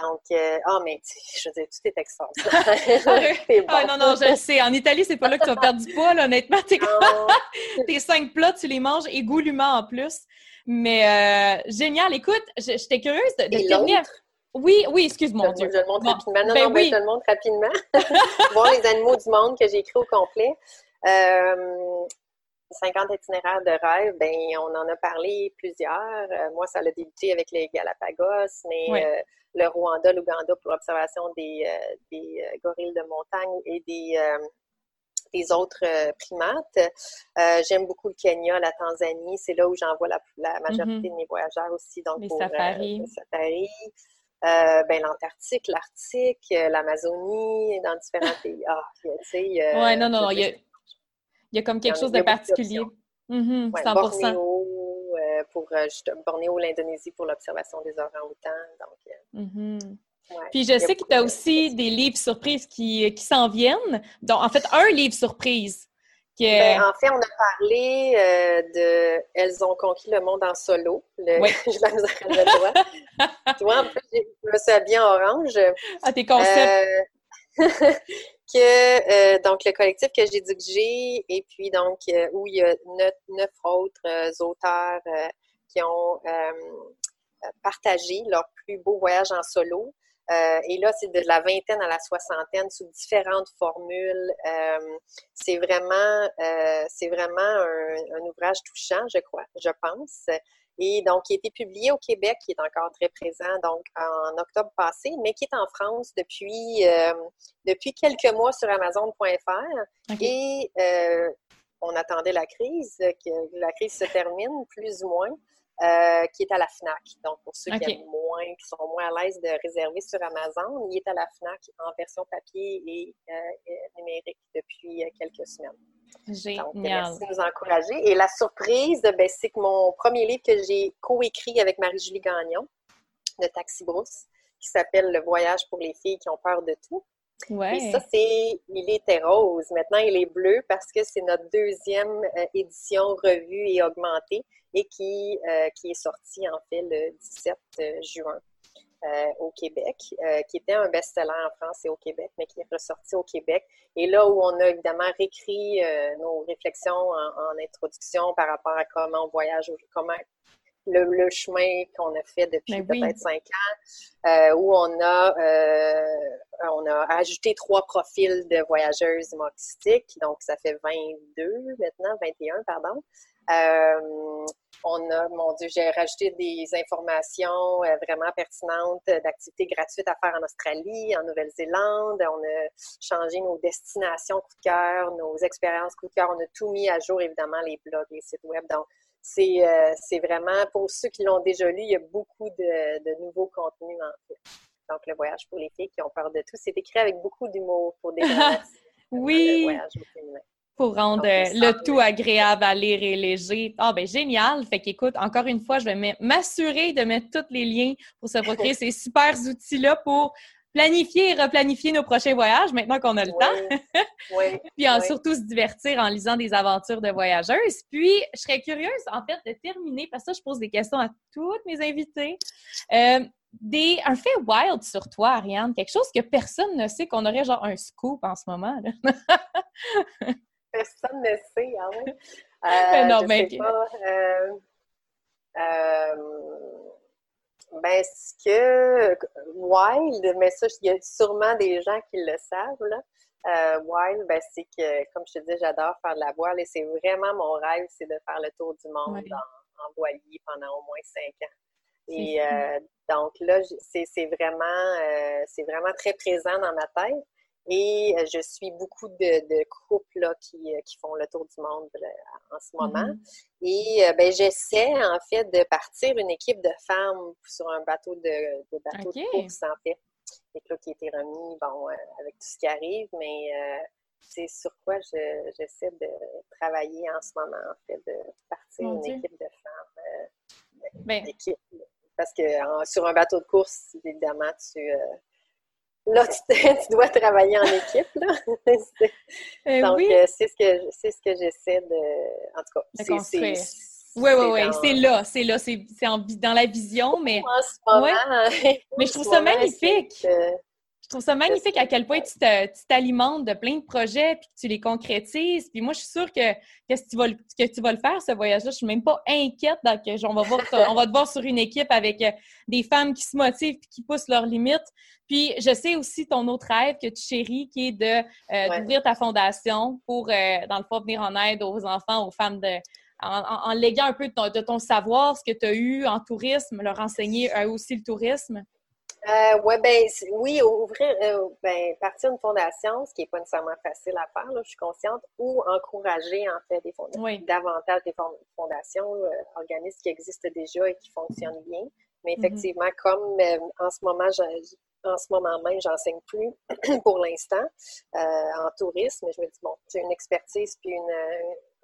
Donc, euh, ah, mais je veux dire, tout est extraordinaire. ah, non, non, je le sais. En Italie, c'est pas là que tu vas perdre du poids, là, honnêtement. Tes cinq plats, tu les manges égoulument en plus. Mais génial. Écoute, j'étais curieuse de, de oui, oui, excuse-moi. Je, je, le montre rapidement. Non, ben non, ben, je le montre rapidement. Voir les animaux du monde que j'ai écrit au complet. Euh, 50 itinéraires de rêve, ben on en a parlé plusieurs. moi, ça a débuté avec les Galapagos, mais le Rwanda, l'Ouganda pour l'observation des, des gorilles de montagne et des des autres primates. J'aime beaucoup le Kenya, la Tanzanie. C'est là où j'envoie la, la, majorité mm-hmm. de mes voyageurs aussi. Donc, les safaris. safaris. Euh, ben, l'Antarctique, l'Arctique, euh, l'Amazonie, dans différents pays. Ah, tu sais. Euh, ouais, non, non, il y a, il y a comme quelque chose de particulier. Mm 100%. Bornéo, pour Bornéo, l'Indonésie pour l'observation des orang-outans. Donc, mm-hmm. Puis je sais que tu as aussi des livres surprises qui, qui s'en viennent. Donc, en fait, un livre surprise ben, en fait, on a parlé euh, de Elles ont conquis le monde en solo. Le... Oui. je la toi. toi, en plus, je me suis habillée en orange. Ah, tes concepts. Euh, euh, donc, le collectif que j'ai dirigé, et puis, donc, où il y a neuf, autres auteurs qui ont partagé leur plus beau voyage en solo. Euh, et là, c'est de la vingtaine à la soixantaine sous différentes formules. Euh, c'est vraiment, euh, c'est vraiment un, ouvrage touchant, je crois, je pense. Et donc, qui a été publié au Québec, qui est encore très présent, donc en octobre passé, mais qui est en France depuis, depuis quelques mois sur Amazon.fr. Et on attendait la crise, que la crise se termine, plus ou moins. Euh, qui est à la FNAC. Donc, pour ceux qui aiment moins, qui sont moins à l'aise de réserver sur Amazon, il est à la FNAC en version papier et euh, numérique depuis euh, quelques semaines. Génial. Donc, merci de nous encourager. Et la surprise, ben, c'est que mon premier livre que j'ai coécrit avec Marie-Julie Gagnon, de Taxi Brousse, qui s'appelle Le voyage pour les filles qui ont peur de tout. Ouais. Et ça, c'est, il était rose. Maintenant, il est bleu parce que c'est notre deuxième édition revue et augmentée et qui, euh, qui est sorti en fait le 17 euh, juin. Euh, au Québec, qui était un best-seller en France et au Québec, mais qui est ressorti au Québec. Et là où on a évidemment réécrit nos réflexions en, introduction par rapport à comment on voyage, comment le, chemin qu'on a fait depuis ben peut-être cinq ans, où on a, on a ajouté trois profils de voyageuses humoristiques, donc ça fait 22 maintenant, 21, pardon. Euh, on a, mon Dieu, j'ai rajouté des informations euh, vraiment pertinentes d'activités gratuites à faire en Australie, en Nouvelle-Zélande. On a changé nos destinations coup de cœur, nos expériences coup de cœur. On a tout mis à jour, évidemment, les blogs, les sites web. Donc, c'est, euh, c'est vraiment, pour ceux qui l'ont déjà lu, il y a beaucoup de, de nouveaux contenus, en fait. Donc, le voyage pour les filles qui ont peur de tout, c'est écrit avec beaucoup d'humour pour des oui. Le voyage pour rendre le tout agréable à lire et léger. Ah, ben génial! Fait qu'écoute, encore une fois, je vais m'assurer de mettre tous les liens pour se procurer ces super outils-là pour planifier et replanifier nos prochains voyages maintenant qu'on a le temps. oui, Puis en, surtout se divertir en lisant des aventures de voyageuses. Puis, je serais curieuse, en fait, de terminer, parce que ça, je pose des questions à toutes mes invités. Euh, des, un fait wild sur toi, Ariane, quelque chose que personne ne sait, qu'on aurait genre un scoop en ce moment. personne ne sait, hein? Euh, non, mais... Pas, euh, euh, ben, ce que Wild, mais ça, il y a sûrement des gens qui le savent, là. Euh, wild, ben, c'est que, comme je te dis, j'adore faire de la voile et c'est vraiment mon rêve, c'est de faire le tour du monde en, voilier pendant au moins cinq ans. Et euh, donc là, c'est vraiment, c'est vraiment très présent dans ma tête. Et euh, je suis beaucoup de, couples là, qui, euh, qui, font le tour du monde en ce moment. Mm-hmm. Et euh, ben, j'essaie en fait de partir une équipe de femmes sur un bateau de, de bateau de course en fait. Et là, qui a été remis, bon, avec tout ce qui arrive, mais c'est sur quoi j'essaie de travailler en ce moment, en fait, de partir une équipe de femmes. Ben Parce que sur un bateau de course, évidemment, tu là, tu, dois travailler en équipe. Là. Euh, Donc, oui. Euh, c'est ce que c'est ce que j'essaie de. En tout cas, c'est. Oui, oui, oui, c'est là, c'est là, c'est dans la vision, mais. En ce moment, mais je trouve ça magnifique. Je trouve ça magnifique à quel point tu t'alimentes de plein de projets puis que tu les concrétises. Puis moi, je suis sûre que, que, tu, vas, que tu vas le faire, ce voyage-là. Je suis même pas inquiète. Donc, on, va voir, on va te voir sur une équipe avec euh, des femmes qui se motivent et qui poussent leurs limites. Puis je sais aussi ton autre rêve que tu chéris, qui est de euh, d'ouvrir ta fondation pour, euh, dans le fond, venir en aide aux enfants, aux femmes de, en, léguant un peu de ton, savoir, ce que tu as eu en tourisme, leur enseigner eux aussi le tourisme. Euh, ouais, ben, oui, ouvrir, euh, ben, partir d'une fondation, ce qui n'est pas nécessairement facile à faire, je suis consciente, ou encourager en fait des fondations, davantage des fondations, euh, organismes qui existent déjà et qui fonctionnent bien. Mais mm-hmm. effectivement, comme en ce moment, en ce moment même, j'enseigne plus pour l'instant en tourisme. Je me dis, bon, j'ai une expertise puis une,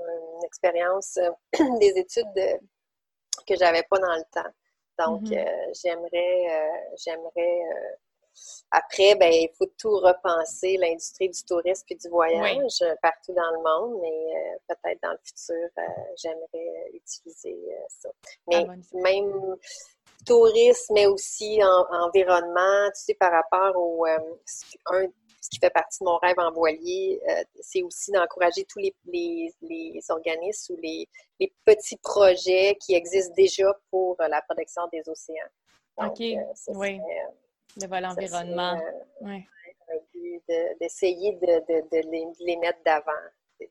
une expérience des études de, que j'avais pas dans le temps. Donc, mm-hmm. euh, j'aimerais, euh, j'aimerais. Euh, après, ben, il faut tout repenser, l'industrie du tourisme et du voyage partout dans le monde, mais peut-être dans le futur, j'aimerais utiliser ça. Mais ah, même tourisme, mais aussi environnement, tu sais, par rapport au un, ce qui fait partie de mon rêve en voilier, euh, c'est aussi d'encourager tous les, les, organismes ou les, petits projets qui existent déjà pour euh, la protection des océans. OK. Euh, oui. le volet environnement. Oui. D'essayer de, les, mettre d'avant.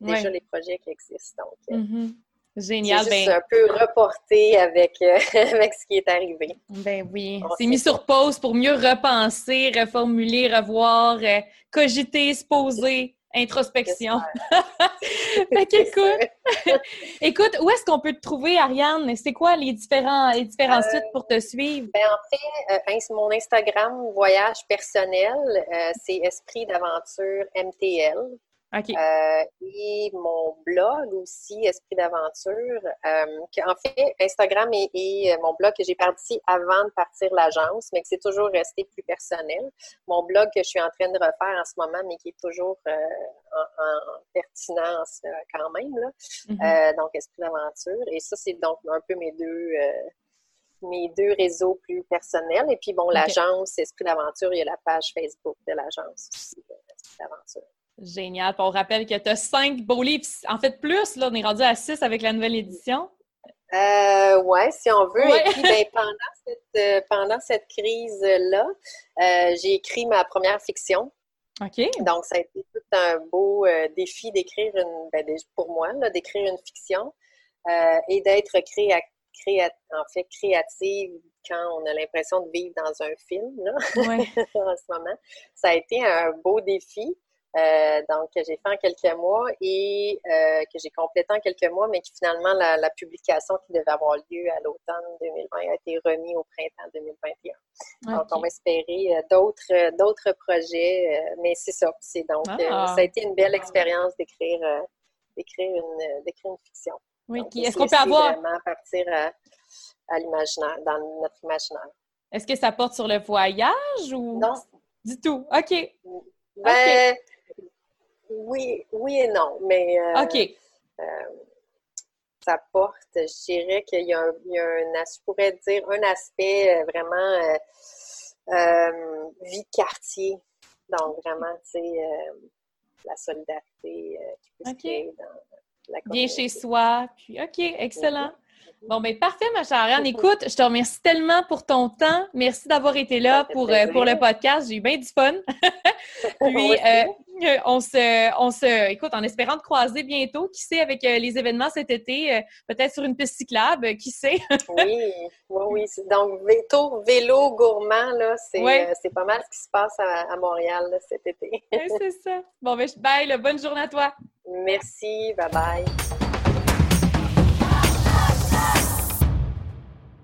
Déjà les projets qui existent. Donc, mm-hmm. Génial. C'est ben un peu reporté avec, euh, avec ce qui est arrivé. Ben oui. C'est mis sur pause pour mieux repenser, reformuler, revoir, euh, cogiter, se poser, introspection. fait écoute, écoute, où est-ce qu'on peut te trouver, Ariane? C'est quoi les différents, les différents euh, sites pour te suivre? Ben, en fait, mon Instagram voyage personnel, c'est Esprit d'aventure MTL. Euh, et mon blog aussi, Esprit d'aventure. Euh, en fait, Instagram et, euh, mon blog que j'ai parti avant de partir l'agence, mais que c'est toujours resté plus personnel. Mon blog que je suis en train de refaire en ce moment, mais qui est toujours en, pertinence quand même. Là. Mm-hmm. donc, Esprit d'aventure. Et ça, c'est donc un peu mes deux mes deux réseaux plus personnels. Et puis, bon, l'agence Esprit d'aventure, il y a la page Facebook de l'agence aussi, Esprit d'aventure. Génial. on rappelle que tu as cinq beaux livres. En fait, plus, là, on est rendu à six avec la nouvelle édition. Euh, oui, si on veut. Et puis, ben, euh, pendant, cette, crise-là, euh, j'ai écrit ma première fiction. OK. Donc, ça a été tout un beau défi d'écrire une, ben, pour moi, d'écrire une fiction et d'être créa, en fait, créative quand on a l'impression de vivre dans un film, là, en ce moment. Ça a été un beau défi. Euh, donc, que j'ai fait en quelques mois et euh, que j'ai complété en quelques mois, mais qui finalement, la, publication qui devait avoir lieu à l'automne 2020 a été remis au printemps 2021. Donc, on va espérer euh, d'autres, d'autres projets, mais c'est ça. C'est donc, ah. ça a été une belle expérience d'écrire, d'écrire, une, d'écrire une fiction. Oui, est-ce qu'on peut avoir. vraiment partir à, à l'imaginaire, dans notre imaginaire. Est-ce que ça porte sur le voyage ou. Non. Du tout? OK. Ben, oui, oui et non, mais euh, OK. Euh, ça porte, je dirais qu'il y a un, je pourrais dire, un aspect euh, vraiment vie de quartier. Donc, vraiment, tu sais, la solidarité qui peut se créer dans la communauté. Bien chez soi, puis OK, excellent. Bon, bien, parfait, ma chère Anne. Écoute, je te remercie tellement pour ton temps. Merci d'avoir été là pour, pour le podcast. J'ai eu bien du fun. Puis, on se, on se, écoute, en espérant te croiser bientôt, qui sait, avec euh, les événements cet été, euh, peut-être sur une piste cyclable, qui sait? oui, oui, oui. Donc, vélo, vélo gourmand, là, euh, c'est pas mal ce qui se passe à, Montréal cet été. c'est ça. Bon, ben, bye, bonne journée à toi. Merci, bye bye.